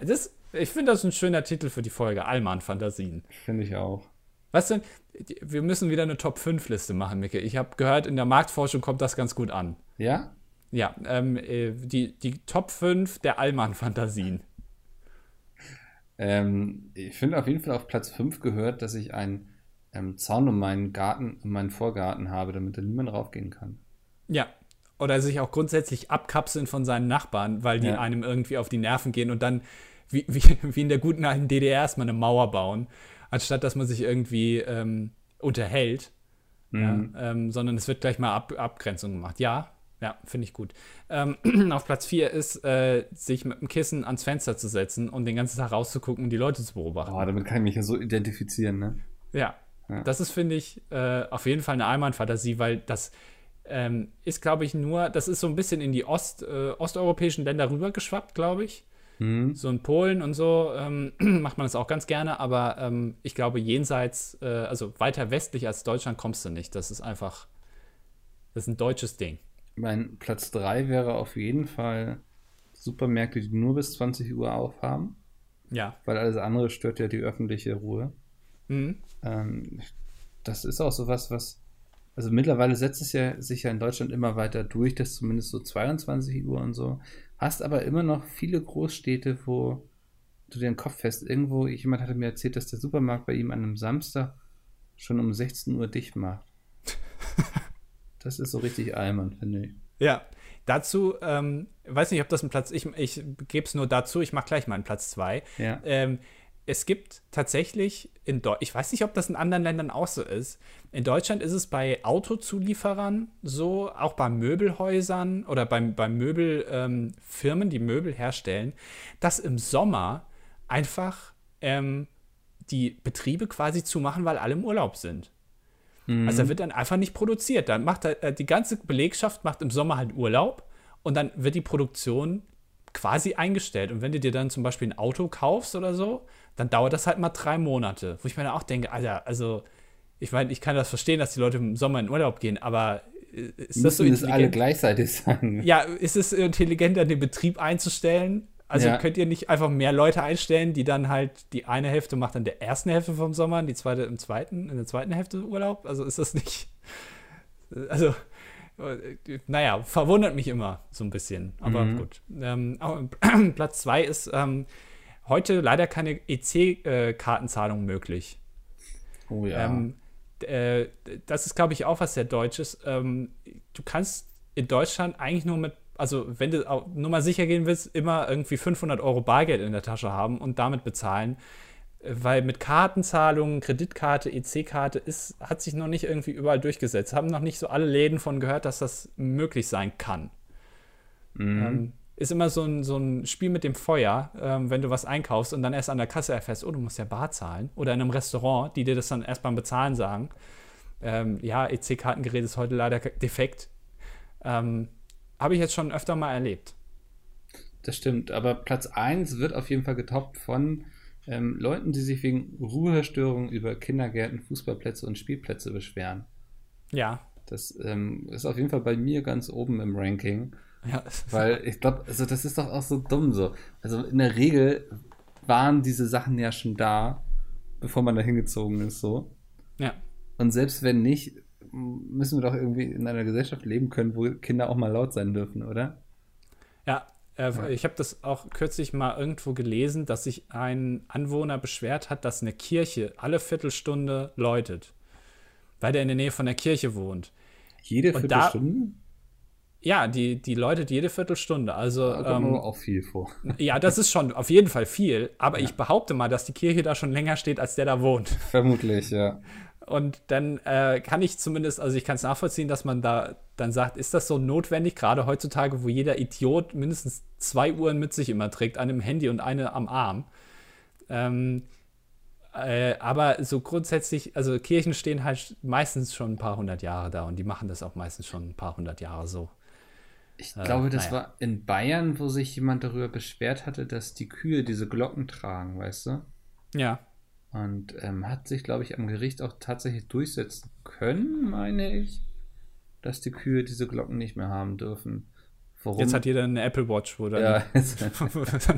das, ich finde das ein schöner Titel für die Folge, Allmann-Fantasien.
Finde ich auch.
Was denn? Wir müssen wieder eine Top-5-Liste machen, Micke. Ich habe gehört, in der Marktforschung kommt das ganz gut an.
Ja?
Ja, ähm, äh, die, die Top 5 der Allmann-Fantasien.
Ähm, ich finde auf jeden Fall auf Platz 5 gehört, dass ich einen ähm, Zaun um meinen Garten, um meinen Vorgarten habe, damit da niemand raufgehen kann.
Ja. Oder sich auch grundsätzlich abkapseln von seinen Nachbarn, weil die ja. einem irgendwie auf die Nerven gehen und dann, wie, wie, wie in der guten alten DDR, erstmal eine Mauer bauen, anstatt dass man sich irgendwie ähm, unterhält. Mhm. Ja, ähm, sondern es wird gleich mal Ab Abgrenzung gemacht. Ja, ja, finde ich gut. Ähm, auf Platz 4 ist, äh, sich mit dem Kissen ans Fenster zu setzen und den ganzen Tag rauszugucken und die Leute zu beobachten.
Oh, damit kann ich mich ja so identifizieren, ne?
Ja. ja. Das ist, finde ich, äh, auf jeden Fall eine Allmann-Fantasie, weil das ähm, ist, glaube ich, nur, das ist so ein bisschen in die Ost, äh, osteuropäischen Länder rübergeschwappt, glaube ich. Mhm. So in Polen und so ähm, macht man das auch ganz gerne, aber ähm, ich glaube, jenseits, äh, also weiter westlich als Deutschland kommst du nicht. Das ist einfach, das ist ein deutsches Ding.
Mein Platz 3 wäre auf jeden Fall Supermärkte, die nur bis 20 Uhr aufhaben.
Ja.
Weil alles andere stört ja die öffentliche Ruhe. Mhm. Ähm, das ist auch sowas, was. Also mittlerweile setzt es ja sich ja in Deutschland immer weiter durch, dass zumindest so 22 Uhr und so. Hast aber immer noch viele Großstädte, wo du den Kopf fest. Irgendwo, jemand hatte mir erzählt, dass der Supermarkt bei ihm an einem Samstag schon um 16 Uhr dicht macht. Das ist so richtig Allmann, finde ich.
Ja, dazu, ähm, weiß nicht, ob das ein Platz, ich, ich gebe es nur dazu, ich mache gleich mal einen Platz zwei.
Ja.
Ähm, es gibt tatsächlich in Deutschland, ich weiß nicht, ob das in anderen Ländern auch so ist. In Deutschland ist es bei Autozulieferern so, auch bei Möbelhäusern oder bei, bei Möbelfirmen, ähm, die Möbel herstellen, dass im Sommer einfach ähm, die Betriebe quasi zumachen, weil alle im Urlaub sind. Mhm. Also wird dann einfach nicht produziert. Dann macht er, äh, die ganze Belegschaft macht im Sommer halt Urlaub und dann wird die Produktion quasi eingestellt. Und wenn du dir dann zum Beispiel ein Auto kaufst oder so, dann dauert das halt mal drei Monate. Wo ich mir dann auch denke, Alter, also ich meine, ich kann das verstehen, dass die Leute im Sommer in Urlaub gehen, aber äh, ist das so
intelligent? das alle gleichzeitig sagen.
Ja, ist es intelligenter, den Betrieb einzustellen? Also ja. könnt ihr nicht einfach mehr Leute einstellen, die dann halt die eine Hälfte macht in der ersten Hälfte vom Sommer und die zweite im zweiten, in der zweiten Hälfte Urlaub? Also ist das nicht. Also, naja, verwundert mich immer so ein bisschen. Aber mhm. gut. Ähm, Platz zwei ist ähm, heute leider keine EC-Kartenzahlung möglich.
Oh ja. Ähm,
äh, das ist, glaube ich, auch was sehr Deutsches. Ähm, du kannst in Deutschland eigentlich nur mit also wenn du auch nur mal sicher gehen willst, immer irgendwie 500 Euro Bargeld in der Tasche haben und damit bezahlen. Weil mit Kartenzahlungen, Kreditkarte, EC-Karte ist, hat sich noch nicht irgendwie überall durchgesetzt. Haben noch nicht so alle Läden von gehört, dass das möglich sein kann. Mhm. Ähm, ist immer so ein, so ein Spiel mit dem Feuer, ähm, wenn du was einkaufst und dann erst an der Kasse erfährst, oh, du musst ja Bar zahlen. Oder in einem Restaurant, die dir das dann erst beim Bezahlen sagen. Ähm, ja, EC-Kartengerät ist heute leider defekt. Ähm, habe ich jetzt schon öfter mal erlebt.
Das stimmt, aber Platz 1 wird auf jeden Fall getoppt von ähm, Leuten, die sich wegen Ruhestörungen über Kindergärten, Fußballplätze und Spielplätze beschweren.
Ja.
Das ähm, ist auf jeden Fall bei mir ganz oben im Ranking.
Ja.
Weil ich glaube, also das ist doch auch so dumm so. Also in der Regel waren diese Sachen ja schon da, bevor man da hingezogen ist, so.
Ja.
Und selbst wenn nicht, müssen wir doch irgendwie in einer Gesellschaft leben können, wo Kinder auch mal laut sein dürfen, oder?
Ja, äh, ich habe das auch kürzlich mal irgendwo gelesen, dass sich ein Anwohner beschwert hat, dass eine Kirche alle Viertelstunde läutet, weil der in der Nähe von der Kirche wohnt.
Jede Viertelstunde?
Da, ja, die, die läutet jede Viertelstunde. Also
da kommt ähm, auch viel vor.
Ja, das ist schon auf jeden Fall viel. Aber ja. ich behaupte mal, dass die Kirche da schon länger steht, als der da wohnt.
Vermutlich, ja.
Und dann äh, kann ich zumindest, also ich kann es nachvollziehen, dass man da dann sagt, ist das so notwendig, gerade heutzutage, wo jeder Idiot mindestens zwei Uhren mit sich immer trägt, eine im Handy und eine am Arm. Ähm, äh, aber so grundsätzlich, also Kirchen stehen halt meistens schon ein paar hundert Jahre da und die machen das auch meistens schon ein paar hundert Jahre so.
Ich äh, glaube, das naja. war in Bayern, wo sich jemand darüber beschwert hatte, dass die Kühe diese Glocken tragen, weißt du?
Ja.
Und ähm, hat sich, glaube ich, am Gericht auch tatsächlich durchsetzen können, meine ich, dass die Kühe diese Glocken nicht mehr haben dürfen.
Warum? Jetzt hat jeder eine Apple Watch, wo dann ja,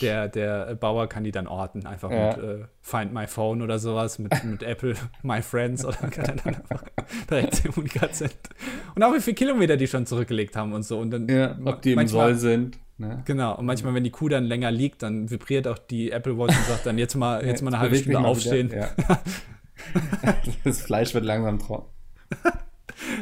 der, der Bauer kann die dann orten, einfach ja. mit äh, Find My Phone oder sowas, mit, mit Apple My Friends oder kann er dann einfach direkt Kommunikation. Und auch wie viele Kilometer die schon zurückgelegt haben und so. Und dann
ja, ob die im Soll sind.
Ne? Genau, und manchmal, wenn die Kuh dann länger liegt, dann vibriert auch die Apple Watch und sagt dann jetzt mal, jetzt mal eine halbe Stunde aufstehen. Wieder, ja.
das Fleisch wird langsam trocken.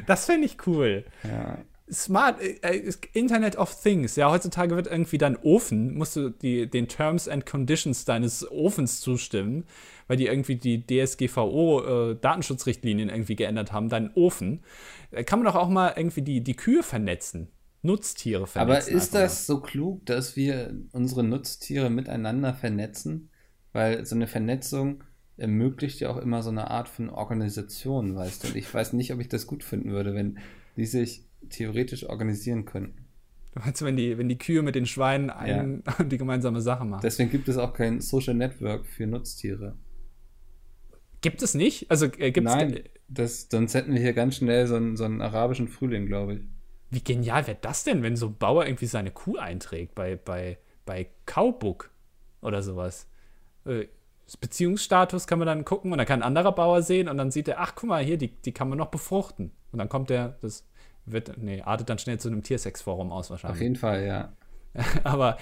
Das fände ich cool.
Ja.
Smart, äh, äh, Internet of Things. Ja, heutzutage wird irgendwie dein Ofen, musst du die, den Terms and Conditions deines Ofens zustimmen, weil die irgendwie die DSGVO-Datenschutzrichtlinien äh, irgendwie geändert haben, deinen Ofen. Da kann man doch auch mal irgendwie die, die Kühe vernetzen. Nutztiere
vernetzen. Aber ist das so klug, dass wir unsere Nutztiere miteinander vernetzen? Weil so eine Vernetzung ermöglicht ja auch immer so eine Art von Organisation, weißt du? Und ich weiß nicht, ob ich das gut finden würde, wenn die sich theoretisch organisieren könnten.
Du meinst, wenn die, wenn die Kühe mit den Schweinen ein, ja. die gemeinsame Sache machen.
Deswegen gibt es auch kein Social Network für Nutztiere.
Gibt es nicht? Also äh, gibt's
Nein, das, sonst hätten wir hier ganz schnell so einen, so einen arabischen Frühling, glaube ich.
Wie genial wäre das denn, wenn so ein Bauer irgendwie seine Kuh einträgt bei, bei, bei Cowbook oder sowas? Äh, Beziehungsstatus kann man dann gucken und dann kann ein anderer Bauer sehen und dann sieht er, ach guck mal, hier, die, die kann man noch befruchten. Und dann kommt der, das wird, nee, artet dann schnell zu einem Tiersex-Forum aus wahrscheinlich.
Auf jeden Fall, ja.
Aber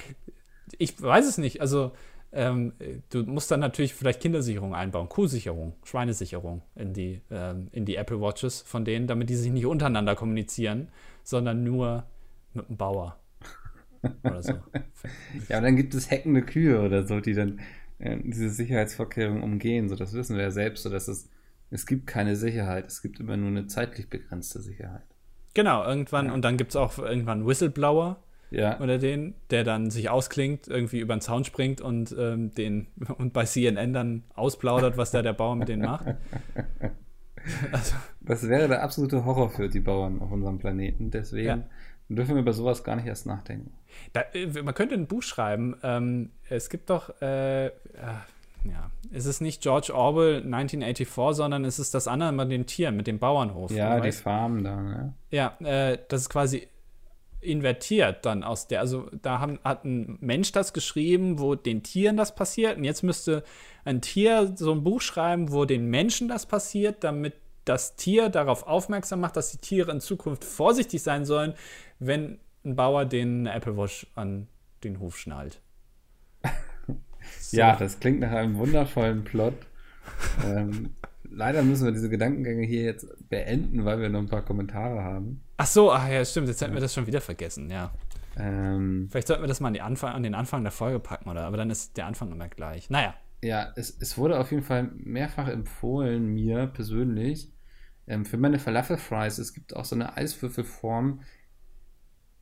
ich weiß es nicht. Also, ähm, du musst dann natürlich vielleicht Kindersicherung einbauen, Kuhsicherung, Schweinesicherung in die, ähm, in die Apple Watches von denen, damit die sich nicht untereinander kommunizieren, sondern nur mit dem Bauer.
oder so. ja, aber dann gibt es hackende Kühe oder so, die dann äh, diese Sicherheitsvorkehrungen umgehen. So, das wissen wir ja selbst, so dass es, es gibt keine Sicherheit, es gibt immer nur eine zeitlich begrenzte Sicherheit.
Genau, irgendwann, ja. und dann gibt es auch irgendwann Whistleblower.
Ja.
Oder den, der dann sich ausklingt, irgendwie über den Zaun springt und ähm, den und bei CNN dann ausplaudert, was da der Bauer mit denen macht.
Also. Das wäre der absolute Horror für die Bauern auf unserem Planeten. Deswegen ja. dürfen wir über sowas gar nicht erst nachdenken.
Da, äh, man könnte ein Buch schreiben. Ähm, es gibt doch, äh, ja, es ist nicht George Orwell 1984, sondern es ist das andere mit den Tieren, mit dem Bauernhof.
Ja, die Farm da, ne?
Ja, äh, das ist quasi invertiert dann aus der, also da haben, hat ein Mensch das geschrieben, wo den Tieren das passiert und jetzt müsste ein Tier so ein Buch schreiben, wo den Menschen das passiert, damit das Tier darauf aufmerksam macht, dass die Tiere in Zukunft vorsichtig sein sollen, wenn ein Bauer den Apple Watch an den Hof schnallt.
So. Ja, das klingt nach einem wundervollen Plot. ähm, leider müssen wir diese Gedankengänge hier jetzt beenden, weil wir noch ein paar Kommentare haben.
Ach so, ach ja, stimmt. Jetzt hätten wir das schon wieder vergessen, ja. Ähm, Vielleicht sollten wir das mal an, Anfang, an, den Anfang der Folge packen, oder? Aber dann ist der Anfang immer gleich. Naja.
Ja, es, es wurde auf jeden Fall mehrfach empfohlen, mir persönlich, ähm, für meine Falafel-Fries. Es gibt auch so eine Eiswürfelform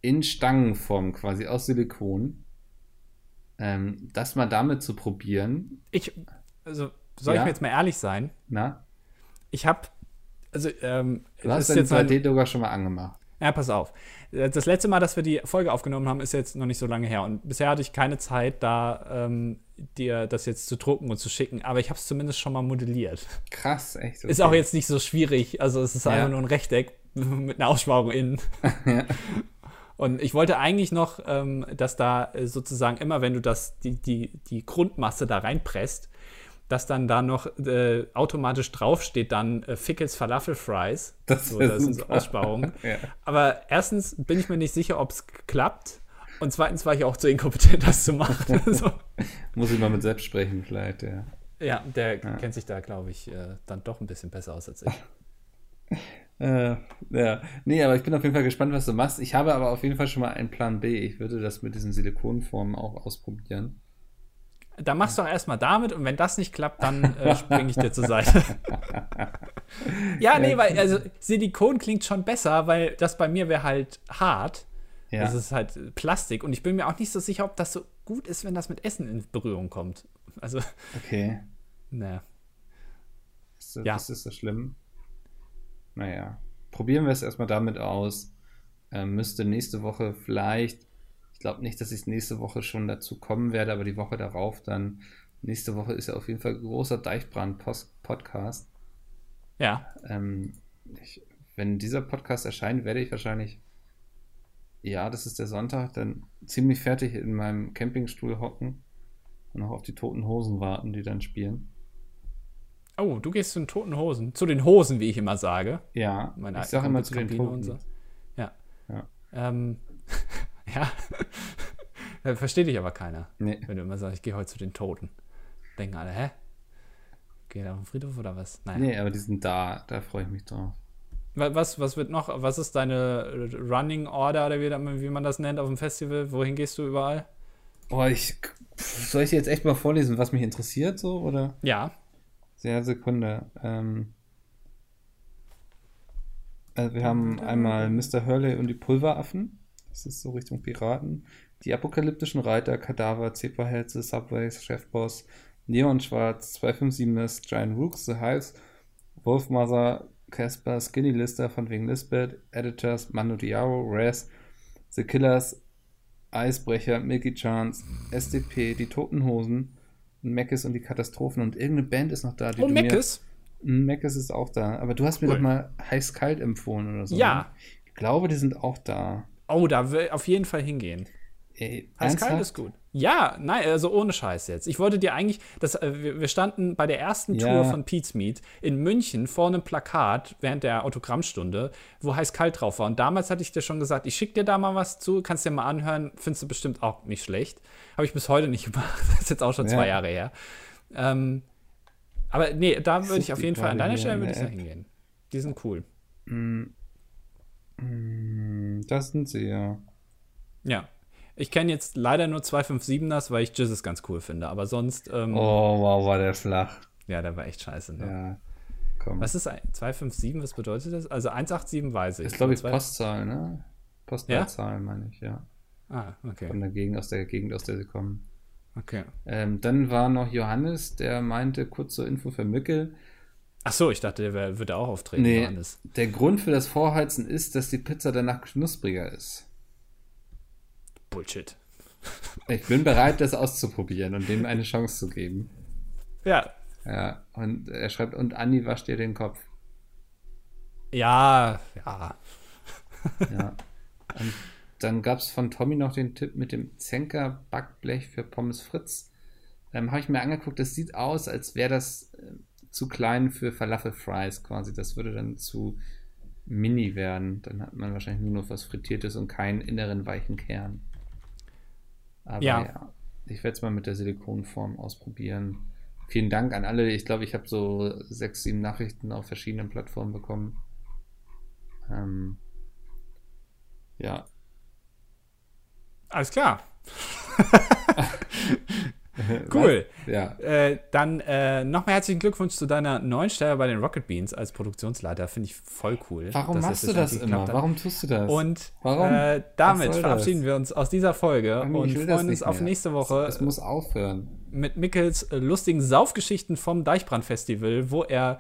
in Stangenform quasi aus Silikon ähm, das mal damit zu probieren.
Ich, also soll ja? ich mir jetzt mal ehrlich sein?
Na?
Ich habe, also, ähm,
du hast den 3D-Drucker schon mal angemacht.
Ja, pass auf. Das letzte Mal, dass wir die Folge aufgenommen haben, ist jetzt noch nicht so lange her. Und bisher hatte ich keine Zeit, da ähm, dir das jetzt zu drucken und zu schicken. Aber ich habe es zumindest schon mal modelliert.
Krass, echt.
Okay. Ist auch jetzt nicht so schwierig. Also es ist ja. einfach nur ein Rechteck mit einer Aussparung innen. ja. Und ich wollte eigentlich noch, ähm, dass da sozusagen immer, wenn du das, die, die, die Grundmasse da reinpresst, dass dann da noch äh, automatisch draufsteht dann äh, Fickels Falafel Fries. Das, so, das sind so Aussparungen. ja. Aber erstens bin ich mir nicht sicher, ob es klappt. Und zweitens war ich auch zu inkompetent, das zu machen. so.
Muss ich mal mit selbst sprechen, vielleicht, ja.
Ja, der ja. kennt sich da, glaube ich, äh, dann doch ein bisschen besser aus als ich.
Äh, ja, nee, aber ich bin auf jeden Fall gespannt, was du machst. Ich habe aber auf jeden Fall schon mal einen Plan B. Ich würde das mit diesen Silikonformen auch ausprobieren.
Dann machst du doch erstmal damit und wenn das nicht klappt, dann äh, springe ich dir zur Seite. ja, nee, weil also Silikon klingt schon besser, weil das bei mir wäre halt hart. Ja. Das ist halt Plastik und ich bin mir auch nicht so sicher, ob das so gut ist, wenn das mit Essen in Berührung kommt. Also.
Okay.
Naja.
Ist das, ja. ist das so schlimm? Naja. Probieren wir es erstmal damit aus. Ähm, müsste nächste Woche vielleicht glaube nicht, dass ich nächste Woche schon dazu kommen werde, aber die Woche darauf dann. Nächste Woche ist ja auf jeden Fall großer Deichbrand-Podcast.
Ja.
Ähm, ich, wenn dieser Podcast erscheint, werde ich wahrscheinlich, ja, das ist der Sonntag, dann ziemlich fertig in meinem Campingstuhl hocken und noch auf die toten Hosen warten, die dann spielen.
Oh, du gehst zu den toten Hosen. Zu den Hosen, wie ich immer sage.
Ja, Meine ich sage immer zu den Toten. So.
Ja. ja. Ähm, Ja. Versteht dich aber keiner. Nee. Wenn du immer sagst, ich gehe heute zu den Toten. Denken alle, hä? Geht auf den Friedhof oder was?
Naja. Nee, aber die sind da. Da freue ich mich drauf.
Was, was wird noch, was ist deine Running Order oder wie, wie man das nennt auf dem Festival? Wohin gehst du überall?
Oh, ich. Soll ich jetzt echt mal vorlesen, was mich interessiert, so, oder?
Ja.
Sehr Sekunde. Ähm, also wir haben einmal Mr. Hurley und die Pulveraffen. Das ist so Richtung Piraten. Die apokalyptischen Reiter, Kadaver, Zebrahälse, Subways, Chefboss, Neon Schwarz, 257ers, Giant Rooks, The Hives, Wolfmother, Casper, Skinny Lister von wegen Lisbeth, Editors, Manu Diaro, Raz, The Killers, Eisbrecher, Milky Chance, SDP, Die Toten Hosen, Meckes und die Katastrophen und irgendeine Band ist noch da.
Die oh, Meckes?
Meckes ist auch da. Aber du hast mir cool. doch mal heiß-kalt empfohlen oder so.
Ja. Ne?
Ich glaube, die sind auch da.
Oh, da will auf jeden Fall hingehen.
Ey,
Eiskalt ist gut. Ja, nein, also ohne Scheiß jetzt. Ich wollte dir eigentlich, das, äh, wir, standen bei der ersten ja. Tour von Pete's Meet in München vor einem Plakat während der Autogrammstunde, wo heiß kalt drauf war. Und damals hatte ich dir schon gesagt, ich schicke dir da mal was zu, kannst dir mal anhören, findest du bestimmt auch nicht schlecht. Habe ich bis heute nicht gemacht. Das ist jetzt auch schon ja. zwei Jahre her. Ähm, aber nee, da würde ich auf jeden Fall an deiner Stelle würde ich da hingehen. Die sind cool.
Mhm. Hm, das sind sie, ja.
Ja. Ich kenne jetzt leider nur 257ers, weil ich Jizzes ganz cool finde, aber sonst. Ähm,
oh, wow, war der flach.
Ja, der war echt scheiße, ne?
Ja. Komm.
Was ist 257? Was bedeutet das? Also 187 weiß ich.
Das ist, glaube ich, Postzahl, ne? Postleitzahl, ja? meine ich, ja.
Ah, okay.
Von der Gegend, aus der Gegend, aus der sie kommen.
Okay.
Ähm, dann war noch Johannes, der meinte, kurz zur Info für Mückel,
Ach so, ich dachte, der wär, würde auch auftreten.
Nee, Johannes. der Grund für das Vorheizen ist, dass die Pizza danach knuspriger ist.
Bullshit.
Ich bin bereit, das auszuprobieren und dem eine Chance zu geben.
Ja.
Ja, und er schreibt, und Andi wascht dir den Kopf.
Ja, ja.
ja. Und dann gab es von Tommy noch den Tipp mit dem Zenker Backblech für Pommes Fritz. Ähm, Habe ich mir angeguckt, das sieht aus, als wäre das äh, zu klein für Falafel Fries quasi. Das würde dann zu mini werden. Dann hat man wahrscheinlich nur noch was Frittiertes und keinen inneren weichen Kern. Aber ja, ja ich werde es mal mit der Silikonform ausprobieren. Vielen Dank an alle. Ich glaube, ich habe so sechs, sieben Nachrichten auf verschiedenen Plattformen bekommen. Ähm, ja.
Alles klar. cool.
Ja.
Äh, dann äh, nochmal herzlichen Glückwunsch zu deiner neuen Stelle bei den Rocket Beans als Produktionsleiter. Finde ich voll cool.
Warum machst du das immer? Warum tust du das?
Und äh, damit verabschieden das? wir uns aus dieser Folge Ach, und freuen uns auf nächste Woche.
Es muss aufhören.
Mit Mickels lustigen Saufgeschichten vom Deichbrand-Festival, wo er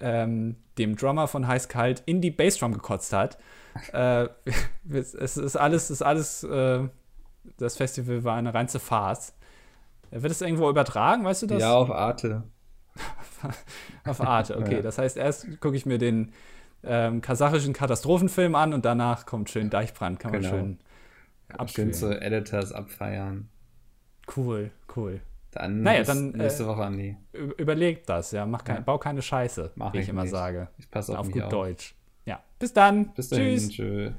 ähm, dem Drummer von Heiß Kalt, in die Bassdrum gekotzt hat. äh, es ist alles, ist alles, äh, das Festival war eine reinste Farce. Wird es irgendwo übertragen, weißt du das?
Ja, auf Arte.
auf Arte, okay. Ja. Das heißt, erst gucke ich mir den ähm, kasachischen Katastrophenfilm an und danach kommt schön Deichbrand, kann genau. man schön
abspielen. Schön zu Editors abfeiern.
Cool, cool.
Dann, naja, dann nächste äh, Woche, Andi.
Überlegt das, ja. Mach kein, ja. Bau keine Scheiße, Mach wie ich, ich immer sage.
Ich passe auf,
auf gut auf. Deutsch. Ja, bis dann.
Bis dahin. Tschüss. Tschö.